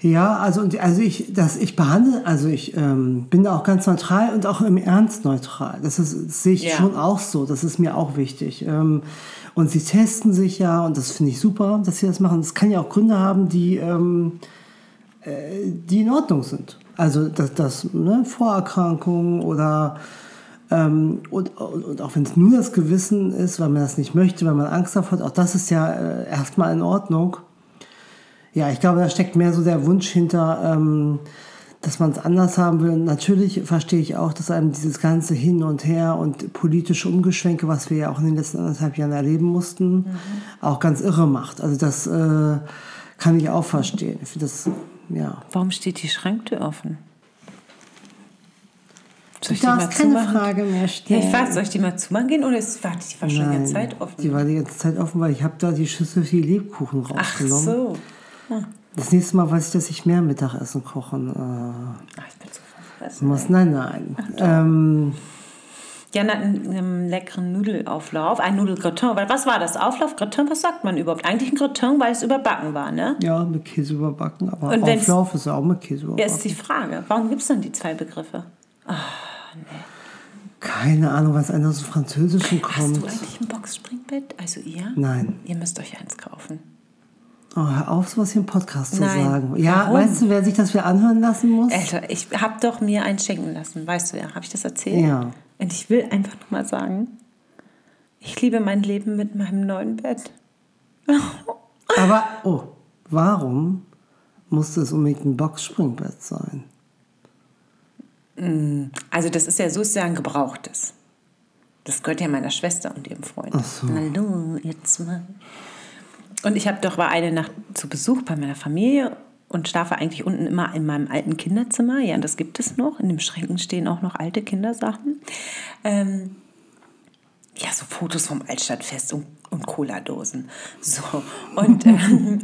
Ja, also, und- also ich, das, ich behandle, also ich ähm, bin da auch ganz neutral und auch im Ernst neutral. Das, ist, das sehe ich Ja. schon auch so. Das ist mir auch wichtig. Ähm, und sie testen sich ja und das finde ich super, dass sie das machen. Das kann ja auch Gründe haben, die, ähm, äh, die in Ordnung sind. Also das, das ne, Vorerkrankungen oder ähm, und, und, und auch wenn es nur das Gewissen ist, weil man das nicht möchte, weil man Angst davor hat, auch das ist ja äh, erstmal in Ordnung. Ja, ich glaube, da steckt mehr so der Wunsch hinter, ähm, dass man es anders haben will. Und natürlich verstehe ich auch, dass einem dieses ganze Hin und Her und politische Umgeschwenke, was wir ja auch in den letzten anderthalb Jahren erleben mussten, auch ganz irre macht. Also das äh, kann ich auch verstehen. Ich das, ja. Warum steht die Schranktür offen? Soll ich Du die mal darfst keine zumachen? Frage mehr Ja, stellen. ich weiß, soll ich die mal zumachen gehen oder ist, warte, die war schon die ganze Nein, Zeit offen? Die war die ganze Zeit offen, weil ich habe da die Schüssel für die Lebkuchen Ach rausgenommen. so. Das nächste Mal weiß ich, dass ich mehr Mittagessen kochen äh, Ach, ich bin so verfressen. muss. Nein, nein. Ähm, Jan hat einen, einen leckeren Nudelauflauf, ein Nudelgratin. Was war das? Auflauf, Gratin? Was sagt man überhaupt? Eigentlich ein Gratin, weil es überbacken war, ne? ja, mit Käse überbacken, aber Und Auflauf ist ja auch mit Käse Ja, überbacken. ist die Frage. Warum gibt es dann die zwei Begriffe? Keine Ahnung, was einer aus dem Französischen Hast kommt. du eigentlich ein Boxspringbett? Also ihr? Nein. Ihr müsst euch eins kaufen. Oh, hör auf, sowas hier im Podcast zu Nein. sagen. Ja, Warum? weißt du, wer sich das wieder anhören lassen muss? Alter, ich habe doch mir eins schenken lassen. Weißt du ja, habe ich das erzählt? Ja. Und ich will einfach nur mal sagen, ich liebe mein Leben mit meinem neuen Bett. Aber, oh, warum musste es unbedingt ein Boxspringbett sein? Also das ist ja so, ist ja ein gebrauchtes. Das gehört ja meiner Schwester und ihrem Freund. Ach so. Hallo, jetzt mal. Und ich habe doch war eine Nacht zu Besuch bei meiner Familie und schlafe eigentlich unten immer in meinem alten Kinderzimmer. Ja, das gibt es noch. In den Schränken stehen auch noch alte Kindersachen. Ähm, ja, so Fotos vom Altstadtfest und, und Cola-Dosen. So. Und, ähm,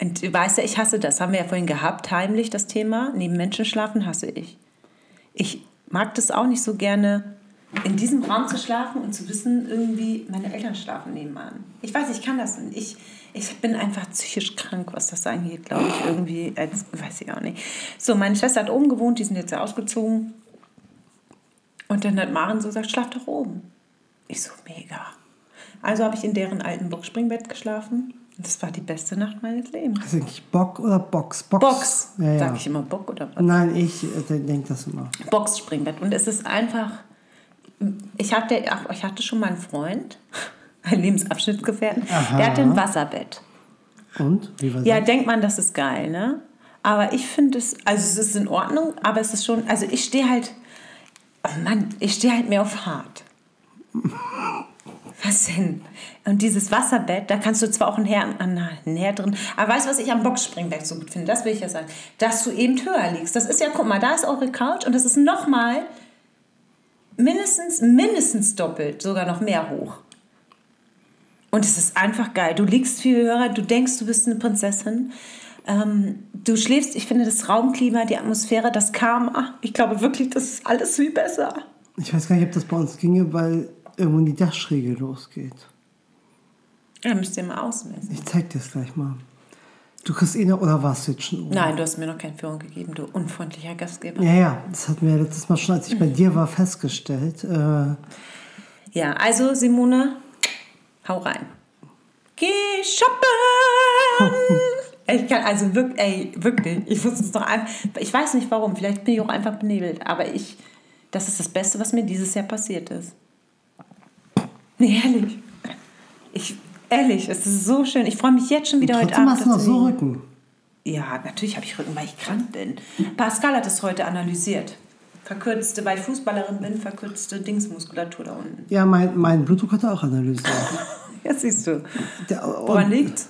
und du weißt ja, ich hasse das. Haben wir ja vorhin gehabt, heimlich das Thema. Neben Menschen schlafen hasse ich. Ich mag das auch nicht so gerne, in diesem Raum zu schlafen und zu wissen, irgendwie, meine Eltern schlafen nebenan. Ich weiß, ich kann das nicht. Ich, ich bin einfach psychisch krank, was das angeht, glaube ich, irgendwie, als, weiß ich auch nicht. So, meine Schwester hat oben gewohnt, die sind jetzt ja ausgezogen. Und dann hat Maren so gesagt, schlaf doch oben. Ich so, mega. Also habe ich in deren alten Boxspringbett geschlafen. Und das war die beste Nacht meines Lebens. Ist eigentlich Bock oder Box? Box. Box. Ja, ja. Sag ich immer Bock oder was? Nein, ich äh, denke das immer. Boxspringbett. Und es ist einfach. Ich hatte, ach, ich hatte schon mal einen Freund, einen Lebensabschnittsgefährten, Aha. der hatte ein Wasserbett. Und? Wie war Ja, das? denkt man, das ist geil, ne? Aber ich finde es, also es ist in Ordnung, aber es ist schon, also ich stehe halt, oh Mann, ich stehe halt mehr auf hart. Was denn? Und dieses Wasserbett, da kannst du zwar auch ein Herd, ein Herd drin, aber weißt du, was ich am Boxspringbett so gut finde? Das will ich ja sagen. Dass du eben höher liegst. Das ist ja, guck mal, da ist eure Couch und das ist nochmal mindestens, mindestens doppelt, sogar noch mehr hoch. Und es ist einfach geil. Du liegst viel höher, du denkst, du bist eine Prinzessin. Ähm, du schläfst, ich finde das Raumklima, die Atmosphäre, das Karma. Ich glaube wirklich, das ist alles viel besser. Ich weiß gar nicht, ob das bei uns ginge, weil irgendwann die Dachschräge losgeht. Ja, müsst ihr mal ausmessen. Ich zeig dir das gleich mal. Du kriegst eh noch, oder warst du jetzt schon oben? Nein, du hast mir noch keine Führung gegeben, du unfreundlicher Gastgeber. Ja, ja, das hatten wir letztes Mal schon, als ich bei dir war, festgestellt. Äh, Ja, also Simone, hau rein. Geh shoppen! Ich kann also wirklich, ey, wirklich, ich muss es doch einfach, ich weiß nicht warum, vielleicht bin ich auch einfach benebelt, aber ich, das ist das Beste, was mir dieses Jahr passiert ist. Nee, ehrlich. Ich, ehrlich, es ist so schön. Ich freue mich jetzt schon wieder heute Abend. hast du noch so. Rücken. Ja, natürlich habe ich Rücken, weil ich krank bin. Pascal hat es heute analysiert. Verkürzte, weil ich Fußballerin bin, verkürzte Dingsmuskulatur da unten. Ja, mein, mein Blutdruck hat er auch analysiert. ja, siehst du. Der, Woran liegt's?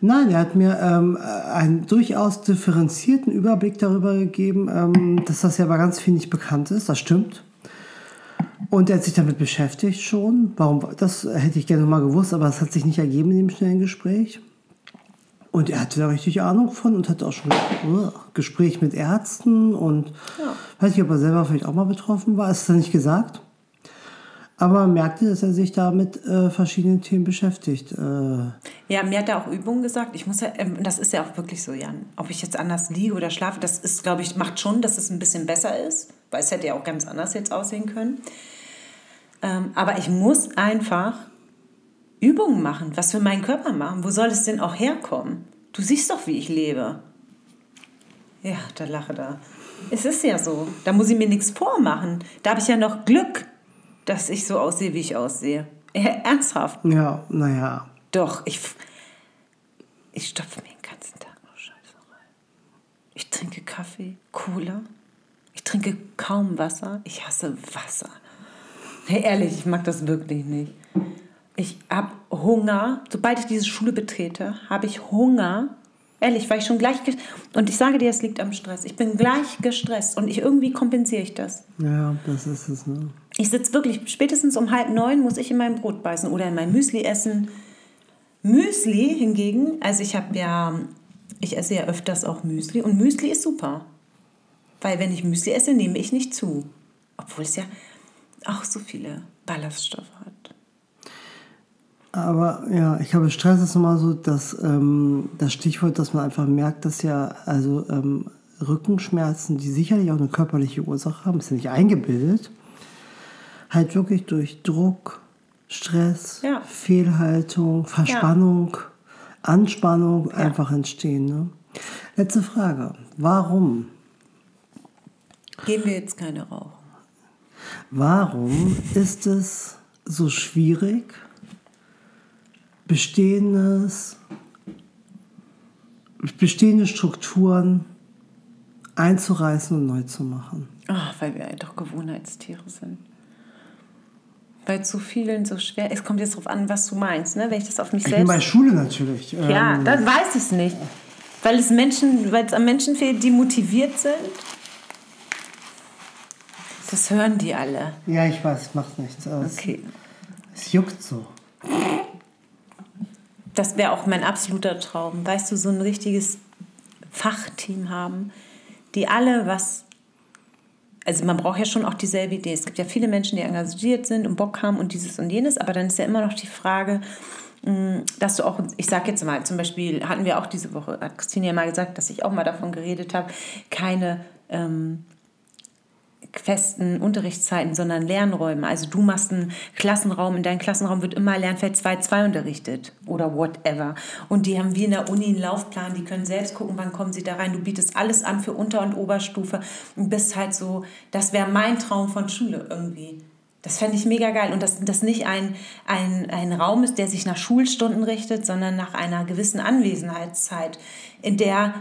Nein, er hat mir ähm, einen durchaus differenzierten Überblick darüber gegeben, ähm, dass das ja bei ganz viel nicht bekannt ist. Das stimmt. Und er hat sich damit beschäftigt schon. Warum? Das hätte ich gerne mal gewusst, aber es hat sich nicht ergeben in dem schnellen Gespräch. Und er hatte da richtig Ahnung von und hatte auch schon uh, Gespräch mit Ärzten und ja. weiß nicht, ob er selber vielleicht auch mal betroffen war. Ist das nicht gesagt? Aber man merkte, dass er sich da mit äh, verschiedenen Themen beschäftigt. Äh. Ja, mir hat er auch Übungen gesagt. Ich muss ja, ähm, das ist ja auch wirklich so, Jan. Ob ich jetzt anders liege oder schlafe, das ist, glaube ich, macht schon, dass es ein bisschen besser ist, weil es hätte ja auch ganz anders jetzt aussehen können. Ähm, aber ich muss einfach Übungen machen, was für meinen Körper machen. Wo soll es denn auch herkommen? Du siehst doch, wie ich lebe. Ja, da lache da. Es ist ja so. Da muss ich mir nichts vormachen. Da habe ich ja noch Glück dass ich so aussehe, wie ich aussehe. Ernsthaft. Ja, naja. Doch, ich, ich stopfe mir den ganzen Tag nur Scheiße rein. Ich trinke Kaffee, Cola. Ich trinke kaum Wasser. Ich hasse Wasser. Hey, ehrlich, ich mag das wirklich nicht. Ich habe Hunger. Sobald ich diese Schule betrete, habe ich Hunger Ehrlich, weil ich schon gleich. Und ich sage dir, es liegt am Stress. Ich bin gleich gestresst und ich, irgendwie kompensiere ich das. Ja, das ist es, ne? Ich sitze wirklich, spätestens um halb neun muss ich in mein Brot beißen oder in mein Müsli essen. Müsli hingegen, also ich habe ja, ich esse ja öfters auch Müsli und Müsli ist super. Weil wenn ich Müsli esse, nehme ich nicht zu. Obwohl es ja auch so viele Ballaststoffe hat. Aber ja, ich glaube, Stress ist immer so dass, ähm, das Stichwort, dass man einfach merkt, dass ja also ähm, Rückenschmerzen, die sicherlich auch eine körperliche Ursache haben, ist ja nicht eingebildet, halt wirklich durch Druck, Stress, ja. Fehlhaltung, Verspannung, ja. Anspannung ja. einfach entstehen. Ne? Letzte Frage. Warum? Geben wir jetzt keine Rauch. Warum ist es so schwierig, bestehendes, bestehende Strukturen einzureißen und neu zu machen. Ach, weil wir doch Gewohnheitstiere sind. Weil zu vielen so schwer Es kommt jetzt darauf an, was du meinst, ne? wenn ich das auf mich ich selbst. Bei Schule natürlich. Ja, ähm, dann weiß ich es nicht. Weil es Menschen, weil es an Menschen fehlt, die motiviert sind. Das hören die alle. Ja, ich weiß, macht nichts aus. Okay. Es juckt so das wäre auch mein absoluter Traum. Weißt du, so ein richtiges Fachteam haben, die alle was. Also man braucht ja schon auch dieselbe Idee. Es gibt ja viele Menschen, die engagiert sind und Bock haben und dieses und jenes, aber dann ist ja immer noch die Frage, mm, dass du auch, ich sage jetzt mal, zum Beispiel hatten wir auch diese Woche, hat Christine ja mal gesagt, dass ich auch mal davon geredet habe, keine ähm, festen Unterrichtszeiten, sondern Lernräume. Also du machst einen Klassenraum, in deinem Klassenraum wird immer Lernfeld 2.2 unterrichtet oder whatever. Und die haben wie in der Uni einen Laufplan, die können selbst gucken, wann kommen sie da rein. Du bietest alles an für Unter- und Oberstufe und bist halt so, das wäre mein Traum von Schule irgendwie. Das fände ich mega geil. Und dass das nicht ein, ein, ein Raum ist, der sich nach Schulstunden richtet, sondern nach einer gewissen Anwesenheitszeit, in der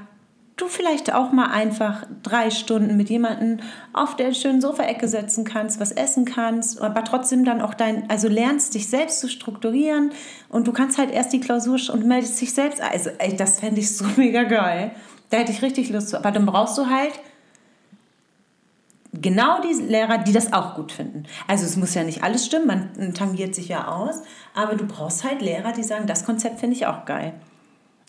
du vielleicht auch mal einfach drei Stunden mit jemandem auf der schönen Sofaecke setzen kannst, was essen kannst, aber trotzdem dann auch dein, also lernst dich selbst zu strukturieren und du kannst halt erst die Klausur und meldest dich selbst. Also, ey, das fände ich so mega geil. Da hätte ich richtig Lust zu. Aber dann brauchst du halt genau die Lehrer, die das auch gut finden. Also es muss ja nicht alles stimmen, man tangiert sich ja aus, aber du brauchst halt Lehrer, die sagen, das Konzept finde ich auch geil.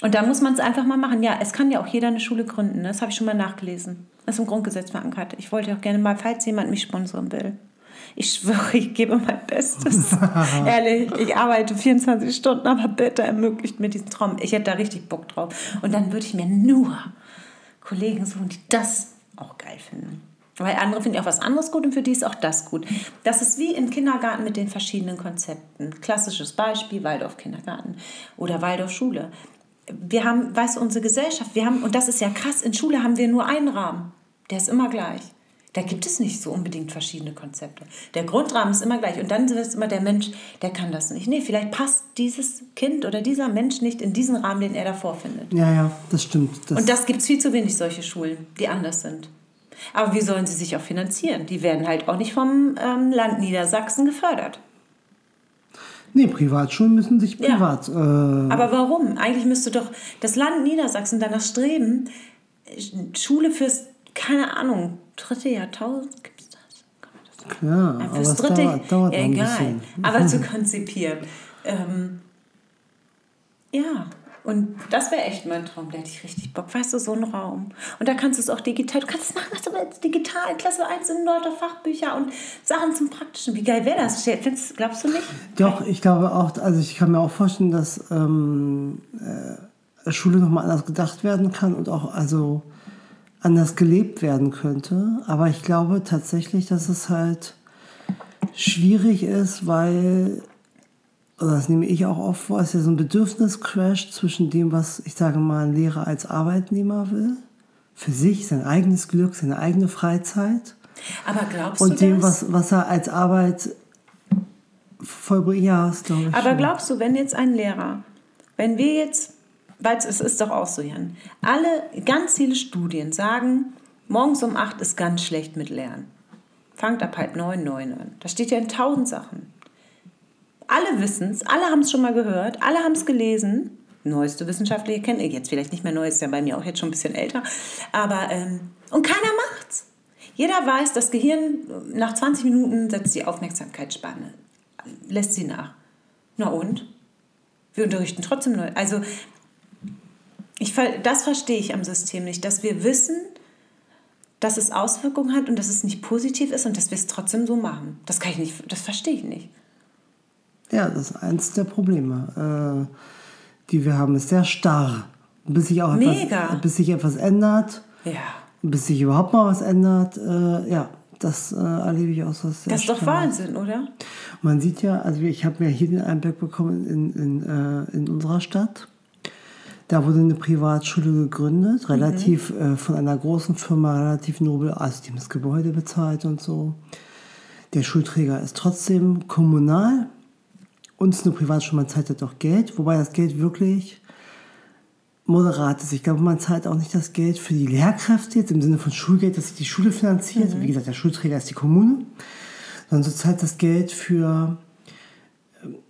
Und da muss man es einfach mal machen. Ja, es kann ja auch jeder eine Schule gründen. Ne? Das habe ich schon mal nachgelesen. Das ist im Grundgesetz verankert. Ich wollte auch gerne mal, falls jemand mich sponsern will. Ich schwöre, ich gebe mein Bestes. Ehrlich, ich arbeite 24 Stunden, aber bitte ermöglicht mir diesen Traum. Ich hätte da richtig Bock drauf. Und dann würde ich mir nur Kollegen suchen, die das auch geil finden. Weil andere finden auch was anderes gut und für die ist auch das gut. Das ist wie im Kindergarten mit den verschiedenen Konzepten. Klassisches Beispiel, Waldorf Kindergarten oder Waldorf Schule wir haben, weißt du, unsere Gesellschaft, wir haben, und das ist ja krass, in Schule haben wir nur einen Rahmen. Der ist immer gleich. Da gibt es nicht so unbedingt verschiedene Konzepte. Der Grundrahmen ist immer gleich. Und dann ist immer der Mensch, der kann das nicht. Nee, vielleicht passt dieses Kind oder dieser Mensch nicht in diesen Rahmen, den er davor findet. Ja, ja, das stimmt. Das und das gibt es viel zu wenig, solche Schulen, die anders sind. Aber wie sollen sie sich auch finanzieren? Die werden halt auch nicht vom ähm, Land Niedersachsen gefördert. Nee, Privatschulen müssen sich privat. Ja. Äh Aber warum? Eigentlich müsste doch das Land Niedersachsen danach streben, Schule fürs, keine Ahnung, dritte Jahrtausend, gibt es das? Klar, ja, fürs dritte, dauert, dauert ja, egal, aber zu konzipieren. Ähm, ja, und das wäre echt mein Traum, da hätte ich richtig Bock. Weißt du, so ein Raum. Und da kannst du es auch digital, du kannst es machen, was du willst, digital, Klasse 1 in lauter Fachbücher und Sachen zum Praktischen. Wie geil wäre das? Findest, glaubst du nicht? Doch, ich glaube auch, also ich kann mir auch vorstellen, dass ähm, äh, Schule nochmal anders gedacht werden kann und auch also anders gelebt werden könnte. Aber ich glaube tatsächlich, dass es halt schwierig ist, weil oder das nehme ich auch oft vor, ist ja so ein Bedürfniscrash zwischen dem, was ich sage mal ein Lehrer als Arbeitnehmer will, für sich, sein eigenes Glück, seine eigene Freizeit. Aber glaubst und du dem, was, was er als Arbeit vollbringt, ja, das glaube ich. Aber schon. glaubst du, wenn jetzt ein Lehrer, wenn wir jetzt, weil es ist doch auch so, Jan, alle, ganz viele Studien sagen, morgens um acht ist ganz schlecht mit Lernen. Fangt ab halb neun, neun an. Das steht ja in tausend Sachen. Alle wissen es, alle haben es schon mal gehört, alle haben es gelesen. Neueste wissenschaftliche Kenntnis, jetzt vielleicht nicht mehr neu, ist ja bei mir auch jetzt schon ein bisschen älter. Aber, ähm, und keiner macht's. Jeder weiß, das Gehirn nach 20 Minuten setzt die Aufmerksamkeitsspanne, lässt sie nach. Na und? Wir unterrichten trotzdem neu. Also, ich, das verstehe ich am System nicht, dass wir wissen, dass es Auswirkungen hat und dass es nicht positiv ist und dass wir es trotzdem so machen. Das kann ich nicht, das verstehe ich nicht. Ja, das ist eins der Probleme, äh, die wir haben. Ist sehr starr. Bis sich auch Mega. Etwas, bis sich etwas ändert. Ja. Bis sich überhaupt mal was ändert. Äh, ja, das äh, erlebe ich auch so sehr Das ist doch Wahnsinn, oder? Man sieht ja, also ich habe mir hier den Einblick bekommen in, in, äh, in unserer Stadt. Da wurde eine Privatschule gegründet, relativ mhm. äh, von einer großen Firma, relativ nobel, also die haben das Gebäude bezahlt und so. Der Schulträger ist trotzdem kommunal, uns eine Privatschule, man zahlt ja doch Geld, wobei das Geld wirklich moderat ist. Ich glaube, man zahlt auch nicht das Geld für die Lehrkräfte jetzt im Sinne von Schulgeld, dass sich die Schule finanziert. Mhm. Wie gesagt, der Schulträger ist die Kommune. Sondern so zahlt das Geld für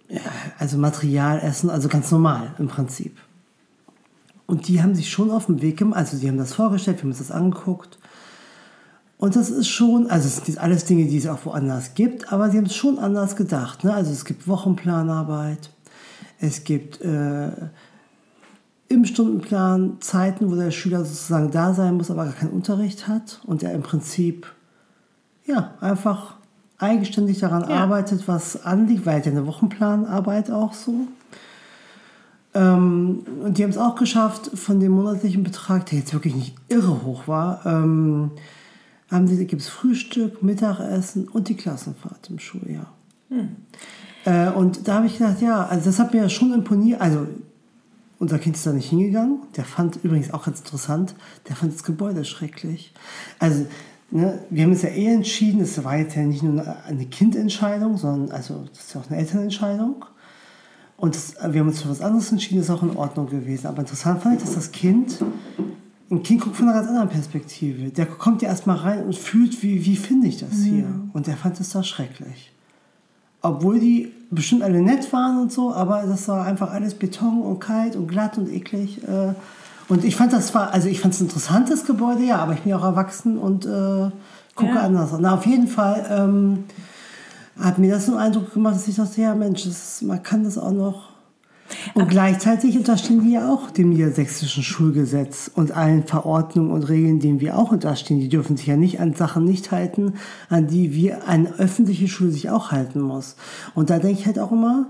äh, also Material, Essen, also ganz normal im Prinzip. Und die haben sich schon auf den Weg gemacht, also die haben das vorgestellt, wir haben uns das angeguckt. Und das ist schon, also es sind alles Dinge, die es auch woanders gibt, aber sie haben es schon anders gedacht. Ne? Also es gibt Wochenplanarbeit, es gibt äh, im Stundenplan Zeiten, wo der Schüler sozusagen da sein muss, aber gar keinen Unterricht hat und er im Prinzip ja einfach eigenständig daran ja. arbeitet, was anliegt, weil er ja eine Wochenplanarbeit auch so. Ähm, und die haben es auch geschafft, von dem monatlichen Betrag, der jetzt wirklich nicht irre hoch war, ähm, haben sie, gibt es Frühstück, Mittagessen und die Klassenfahrt im Schuljahr. Hm. Äh, und da habe ich gedacht, ja, also das hat mir schon imponiert. Also unser Kind ist da nicht hingegangen. Der fand übrigens auch ganz interessant, der fand das Gebäude schrecklich. Also ne, wir haben es ja eh entschieden, es war jetzt ja nicht nur eine Kindentscheidung, sondern also das ist ja auch eine Elternentscheidung. Und das, wir haben uns für was anderes entschieden, ist auch in Ordnung gewesen. Aber interessant fand ich, dass das Kind ein Kind guckt von einer ganz anderen Perspektive. Der kommt ja erstmal rein und fühlt, wie, wie finde ich das mhm. hier? Und der fand es da schrecklich. Obwohl die bestimmt alle nett waren und so, aber das war einfach alles Beton und kalt und glatt und eklig. Äh. Und ich fand das war, also ich fand es ein interessantes Gebäude, ja, aber ich bin ja auch erwachsen und äh, gucke ja. anders. Na, auf jeden Fall ähm, hat mir das so einen Eindruck gemacht, dass ich dachte, ja Mensch, das, man kann das auch noch und Aber gleichzeitig unterstehen die ja auch dem niedersächsischen Schulgesetz und allen Verordnungen und Regeln, denen wir auch unterstehen. Die dürfen sich ja nicht an Sachen nicht halten, an die wir eine öffentliche Schule sich auch halten muss. Und da denke ich halt auch immer,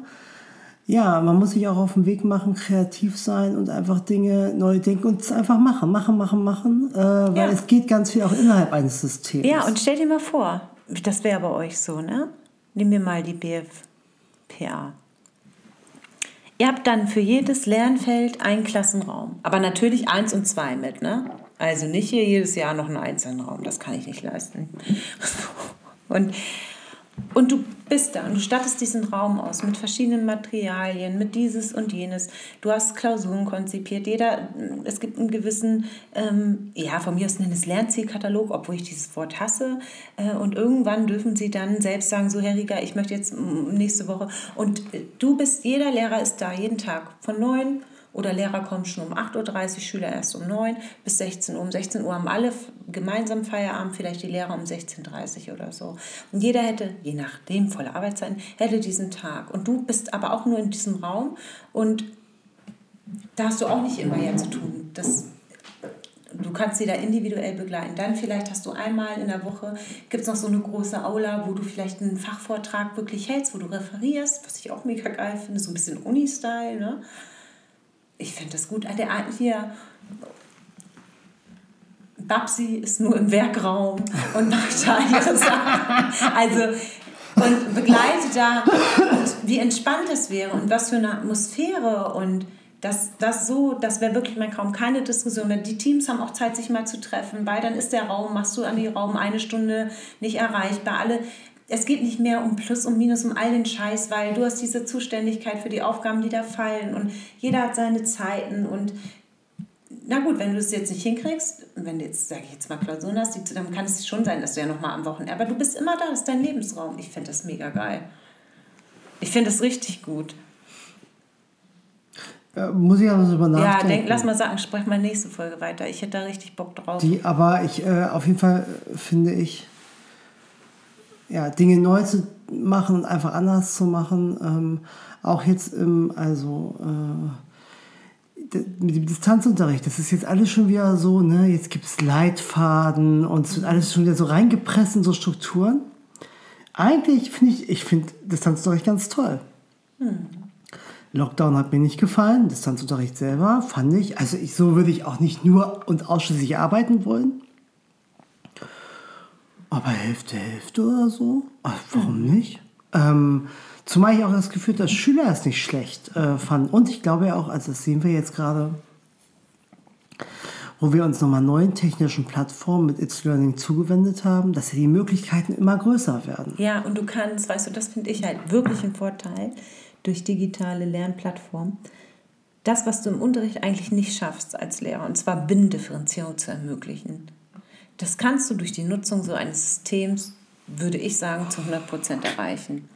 ja, man muss sich auch auf den Weg machen, kreativ sein und einfach Dinge neu denken und es einfach machen, machen, machen, machen, äh, weil ja. es geht ganz viel auch innerhalb eines Systems. Ja, und stell dir mal vor, das wäre bei euch so, ne? Nimm mir mal die BFPA. Ihr habt dann für jedes Lernfeld einen Klassenraum. Aber natürlich eins und zwei mit, ne? Also nicht hier jedes Jahr noch einen einzelnen Raum, das kann ich nicht leisten. Und und du bist da und du stattest diesen Raum aus mit verschiedenen Materialien, mit dieses und jenes. Du hast Klausuren konzipiert. Jeder, es gibt einen gewissen, ähm, ja, von mir aus nennt es Lernzielkatalog, obwohl ich dieses Wort hasse. Äh, und irgendwann dürfen sie dann selbst sagen, so Herr Rieger, ich möchte jetzt nächste Woche. Und du bist, jeder Lehrer ist da jeden Tag von neun oder Lehrer kommen schon um 8.30 Uhr, Schüler erst um 9 bis 16 Uhr. Um 16 Uhr haben alle gemeinsam Feierabend, vielleicht die Lehrer um 16.30 Uhr oder so. Und jeder hätte, je nachdem, volle Arbeitszeiten, hätte diesen Tag. Und du bist aber auch nur in diesem Raum und da hast du auch nicht immer ja zu tun. Das, du kannst sie da individuell begleiten. Dann vielleicht hast du einmal in der Woche, gibt es noch so eine große Aula, wo du vielleicht einen Fachvortrag wirklich hältst, wo du referierst, was ich auch mega geil finde, so ein bisschen Uni-Style, ne? Ich finde das gut. Der hier, Babsi ist nur im Werkraum und macht da ihre Sachen. Also, und begleitet da, und wie entspannt es wäre und was für eine Atmosphäre und das, das so, das wäre wirklich mein Traum. Keine Diskussion. Die Teams haben auch Zeit, sich mal zu treffen, weil dann ist der Raum, machst du an die Raum eine Stunde nicht erreichbar. Alle, es geht nicht mehr um Plus und Minus, um all den Scheiß, weil du hast diese Zuständigkeit für die Aufgaben, die da fallen und jeder hat seine Zeiten und na gut, wenn du es jetzt nicht hinkriegst, wenn du jetzt, sage ich jetzt mal, Klausuren hast, dann kann es schon sein, dass du ja nochmal am Wochenende, aber du bist immer da, das ist dein Lebensraum. Ich finde das mega geil. Ich finde das richtig gut. Ja, muss ich aber so über nachdenken. Ja, denk, lass mal sagen, sprech mal nächste Folge weiter. Ich hätte da richtig Bock drauf. Die, aber ich, äh, auf jeden Fall finde ich, ja, Dinge neu zu machen und einfach anders zu machen. Ähm, auch jetzt im, also äh, mit dem Distanzunterricht, das ist jetzt alles schon wieder so, ne, jetzt gibt es Leitfaden und es wird alles schon wieder so reingepresst in so Strukturen. Eigentlich finde ich, ich finde Distanzunterricht ganz toll. Hm. Lockdown hat mir nicht gefallen, Distanzunterricht selber fand ich, also ich, so würde ich auch nicht nur und ausschließlich arbeiten wollen. Aber Hälfte, Hälfte oder so? Ach, warum nicht? Ähm, zumal ich auch das Gefühl, dass Schüler es nicht schlecht äh, fanden. Und ich glaube ja auch, also das sehen wir jetzt gerade, wo wir uns nochmal neuen technischen Plattformen mit It's Learning zugewendet haben, dass ja die Möglichkeiten immer größer werden. Ja, und du kannst, weißt du, das finde ich halt wirklich ein Vorteil durch digitale Lernplattformen. Das, was du im Unterricht eigentlich nicht schaffst als Lehrer, und zwar Binnendifferenzierung zu ermöglichen. Das kannst du durch die Nutzung so eines Systems, würde ich sagen, zu 100 Prozent erreichen.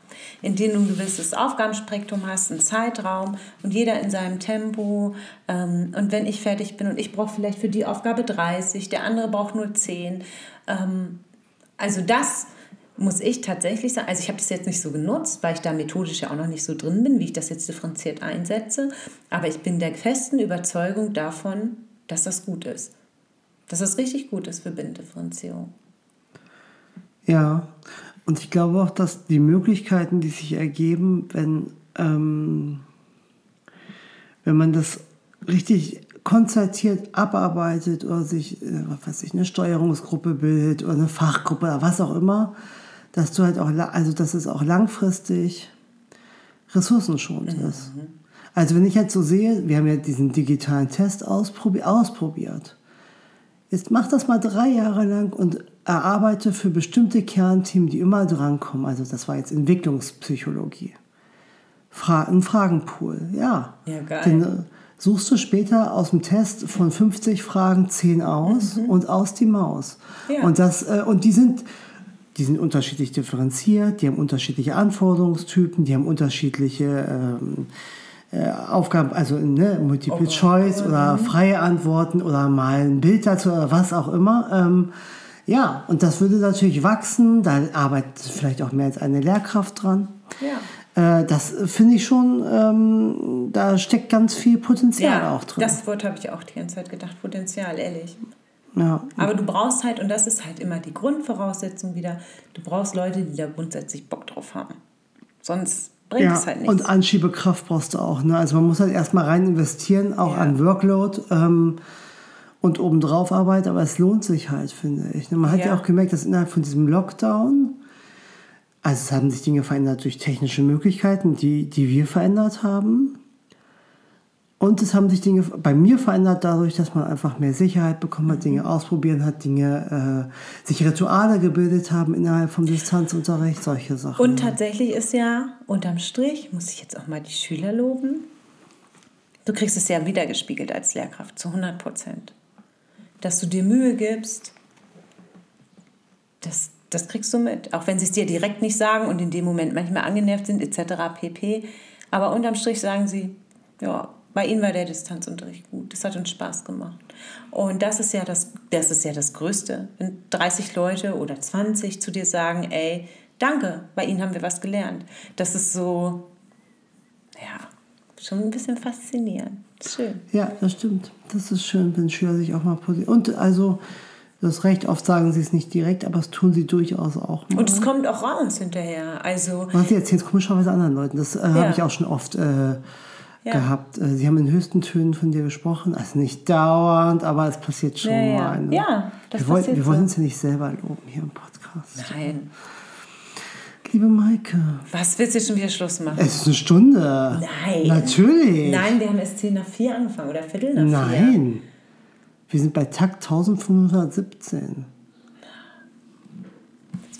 Indem du ein gewisses Aufgabenspektrum hast, einen Zeitraum und jeder in seinem Tempo. Ähm, und wenn ich fertig bin und ich brauche vielleicht für die Aufgabe 30, der andere braucht nur 10. Ähm, also das muss ich tatsächlich sagen, also ich habe das jetzt nicht so genutzt, weil ich da methodisch ja auch noch nicht so drin bin, wie ich das jetzt differenziert einsetze. Aber ich bin der festen Überzeugung davon, dass das gut ist dass das richtig gut ist für Bindifferenzierung. Ja, und ich glaube auch, dass die Möglichkeiten, die sich ergeben, wenn, ähm, wenn man das richtig konzertiert abarbeitet oder sich, äh, was weiß ich, eine Steuerungsgruppe bildet oder eine Fachgruppe oder was auch immer, dass du halt auch, also dass es auch langfristig ressourcenschonend mhm. ist. Also wenn ich jetzt so sehe, wir haben ja diesen digitalen Test ausprobiert, ausprobiert Jetzt mach das mal drei Jahre lang und erarbeite für bestimmte Kernthemen, die immer drankommen. Also das war jetzt Entwicklungspsychologie. Fra ein Fragenpool, ja. Ja, geil. Den äh, suchst du später aus dem Test von 50 Fragen 10 aus mhm. und aus die Maus. Ja. Und, das, äh, und die sind, die sind unterschiedlich differenziert, die haben unterschiedliche Anforderungstypen, die haben unterschiedliche ähm, äh, Aufgaben, also ne, Multiple okay. Choice oder mhm. freie Antworten oder mal ein Bild dazu oder was auch immer. Ähm, ja, und das würde natürlich wachsen. Da arbeitet vielleicht auch mehr als eine Lehrkraft dran. Ja. Äh, das finde ich schon, ähm, da steckt ganz viel Potenzial ja, auch drin. Das Wort habe ich auch die ganze Zeit gedacht, Potenzial, ehrlich. Ja. Aber du brauchst halt, und das ist halt immer die Grundvoraussetzung wieder, du brauchst Leute, die da grundsätzlich Bock drauf haben. Sonst bringt ja, es halt nichts. Und Anschiebekraft brauchst du auch. Ne? Also man muss halt erstmal rein investieren, auch ja. an Workload ähm, und obendrauf Arbeit, aber es lohnt sich halt, finde ich. Ne? Man hat ja. ja auch gemerkt, dass innerhalb von diesem Lockdown, also es haben sich Dinge verändert durch technische Möglichkeiten, die, die wir verändert haben. Und es haben sich Dinge bei mir verändert dadurch, dass man einfach mehr Sicherheit bekommen hat, Dinge ausprobieren hat, Dinge, äh, sich Rituale gebildet haben innerhalb vom Distanzunterricht, solche Sachen. Und tatsächlich ist ja unterm Strich, muss ich jetzt auch mal die Schüler loben, du kriegst es ja wiedergespiegelt als Lehrkraft zu 100 Prozent. Dass du dir Mühe gibst, das, das kriegst du mit. Auch wenn sie es dir direkt nicht sagen und in dem Moment manchmal angenervt sind, etc. pp. Aber unterm Strich sagen sie, ja, bei ihnen war der Distanzunterricht gut. Das hat uns Spaß gemacht. Und das ist ja das, das ist ja das Größte. Wenn 30 Leute oder 20 zu dir sagen, ey, danke, bei ihnen haben wir was gelernt. Das ist so, ja, schon ein bisschen faszinierend. Schön. Ja, das stimmt. Das ist schön, wenn Schüler sich auch mal positiv. Und also, das Recht, oft sagen sie es nicht direkt, aber es tun sie durchaus auch mal. Und es kommt auch raus hinterher. Also, Was sie erzählen, komischerweise anderen Leuten. Das äh, habe ich auch schon oft äh, Ja. gehabt. Äh, sie haben in höchsten Tönen von dir gesprochen. Also nicht dauernd, aber es passiert schon Ja, mal. Ne? Ja, das wir wollen, passiert wir wollen uns ja nicht selber loben hier im Podcast. nein. Liebe Maike, Was willst du schon wieder Schluss machen? es ist eine Stunde. Nein. Natürlich. Nein, wir haben erst 10 nach 4 angefangen oder Viertel nach 4. Nein. Wir sind bei Takt 1517.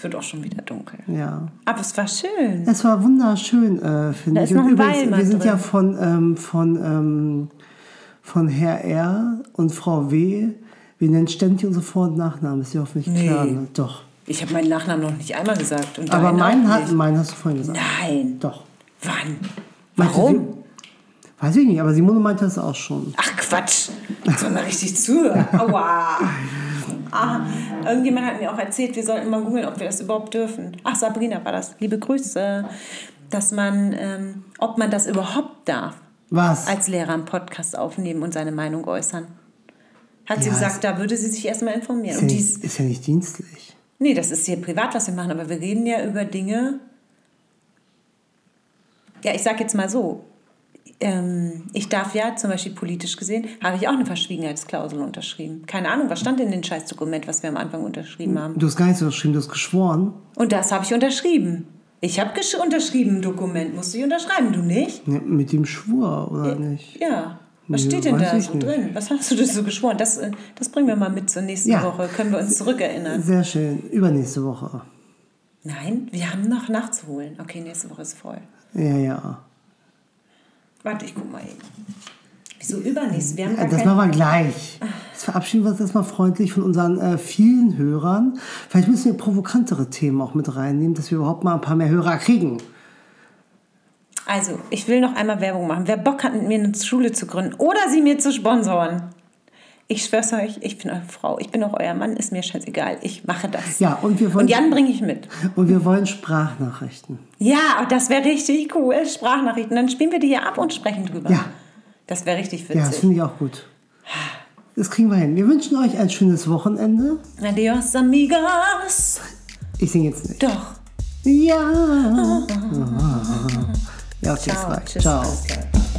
Es wird auch schon wieder dunkel. Ja. Aber es war schön. Es war wunderschön, äh, finde ich. ist noch ein übrigens, Weilmann wir sind ja drin. von, ähm, von, ähm, von Herr R. und Frau W. Wir nennen ständig unsere Vor- und Nachnamen. Ist ja hoffentlich Nee. klar. Ne? Doch. Ich habe meinen Nachnamen noch nicht einmal gesagt. Und Aber meinen, hat, meinen hast du vorhin gesagt. Nein. Doch. Wann? Meinte Warum? sie- Weiß ich nicht, aber Simone meinte das auch schon. Ach Quatsch. Soll mal richtig zuhören. Aua. Ah, irgendjemand hat mir auch erzählt, wir sollten mal googeln, ob wir das überhaupt dürfen. Ach, Sabrina war das. Liebe Grüße. Dass man, ähm, ob man das überhaupt darf, Was? als Lehrer einen Podcast aufnehmen und seine Meinung äußern. Hat sie Ja, gesagt, da würde sie sich erstmal informieren. ist, ja nicht, ist ja nicht dienstlich. nee, das ist hier privat, was wir machen, aber wir reden ja über Dinge. Ja, ich sag jetzt mal so. Ähm, ich darf ja, zum Beispiel politisch gesehen, habe ich auch eine Verschwiegenheitsklausel unterschrieben. Keine Ahnung, was stand in dem Scheißdokument, was wir am Anfang unterschrieben haben. Du hast gar nichts unterschrieben, du hast geschworen. Und das habe ich unterschrieben. Ich habe unterschrieben ein Dokument, musste ich unterschreiben, du nicht? Ja, mit dem Schwur, oder nicht? Ja. Was steht denn weiß da so nicht. drin? Was hast du denn so geschworen? Das, äh, das bringen wir mal mit zur nächsten Ja. Woche. Können wir uns zurückerinnern? Sehr schön. Übernächste Woche. Nein, wir haben noch nachzuholen. Okay, nächste Woche ist voll. Ja, ja. Warte, ich guck mal eben. Wieso übernächste? Wir haben gar Das kein... machen wir gleich. Jetzt verabschieden wir uns erstmal freundlich von unseren äh, vielen Hörern. Vielleicht müssen wir provokantere Themen auch mit reinnehmen, dass wir überhaupt mal ein paar mehr Hörer kriegen. Also, ich will noch einmal Werbung machen. Wer Bock hat, mit mir eine Schule zu gründen oder sie mir zu sponsoren, ich schwör's euch, ich bin eure Frau, ich bin auch euer Mann, ist mir scheißegal. Ich mache das. Ja, und wir wollen, Und Jan bringe ich mit. und wir wollen Sprachnachrichten. Ja, das wäre richtig cool. Sprachnachrichten. Dann spielen wir die hier ab und sprechen drüber. Ja. Das wäre richtig Ja, das witzig. finde ich auch gut. Das kriegen wir hin. Wir wünschen euch ein schönes Wochenende. Adios, amigos. Ich singe jetzt nicht. Doch. Ja. Ja, okay, Ciao. Tschüss. Ciao.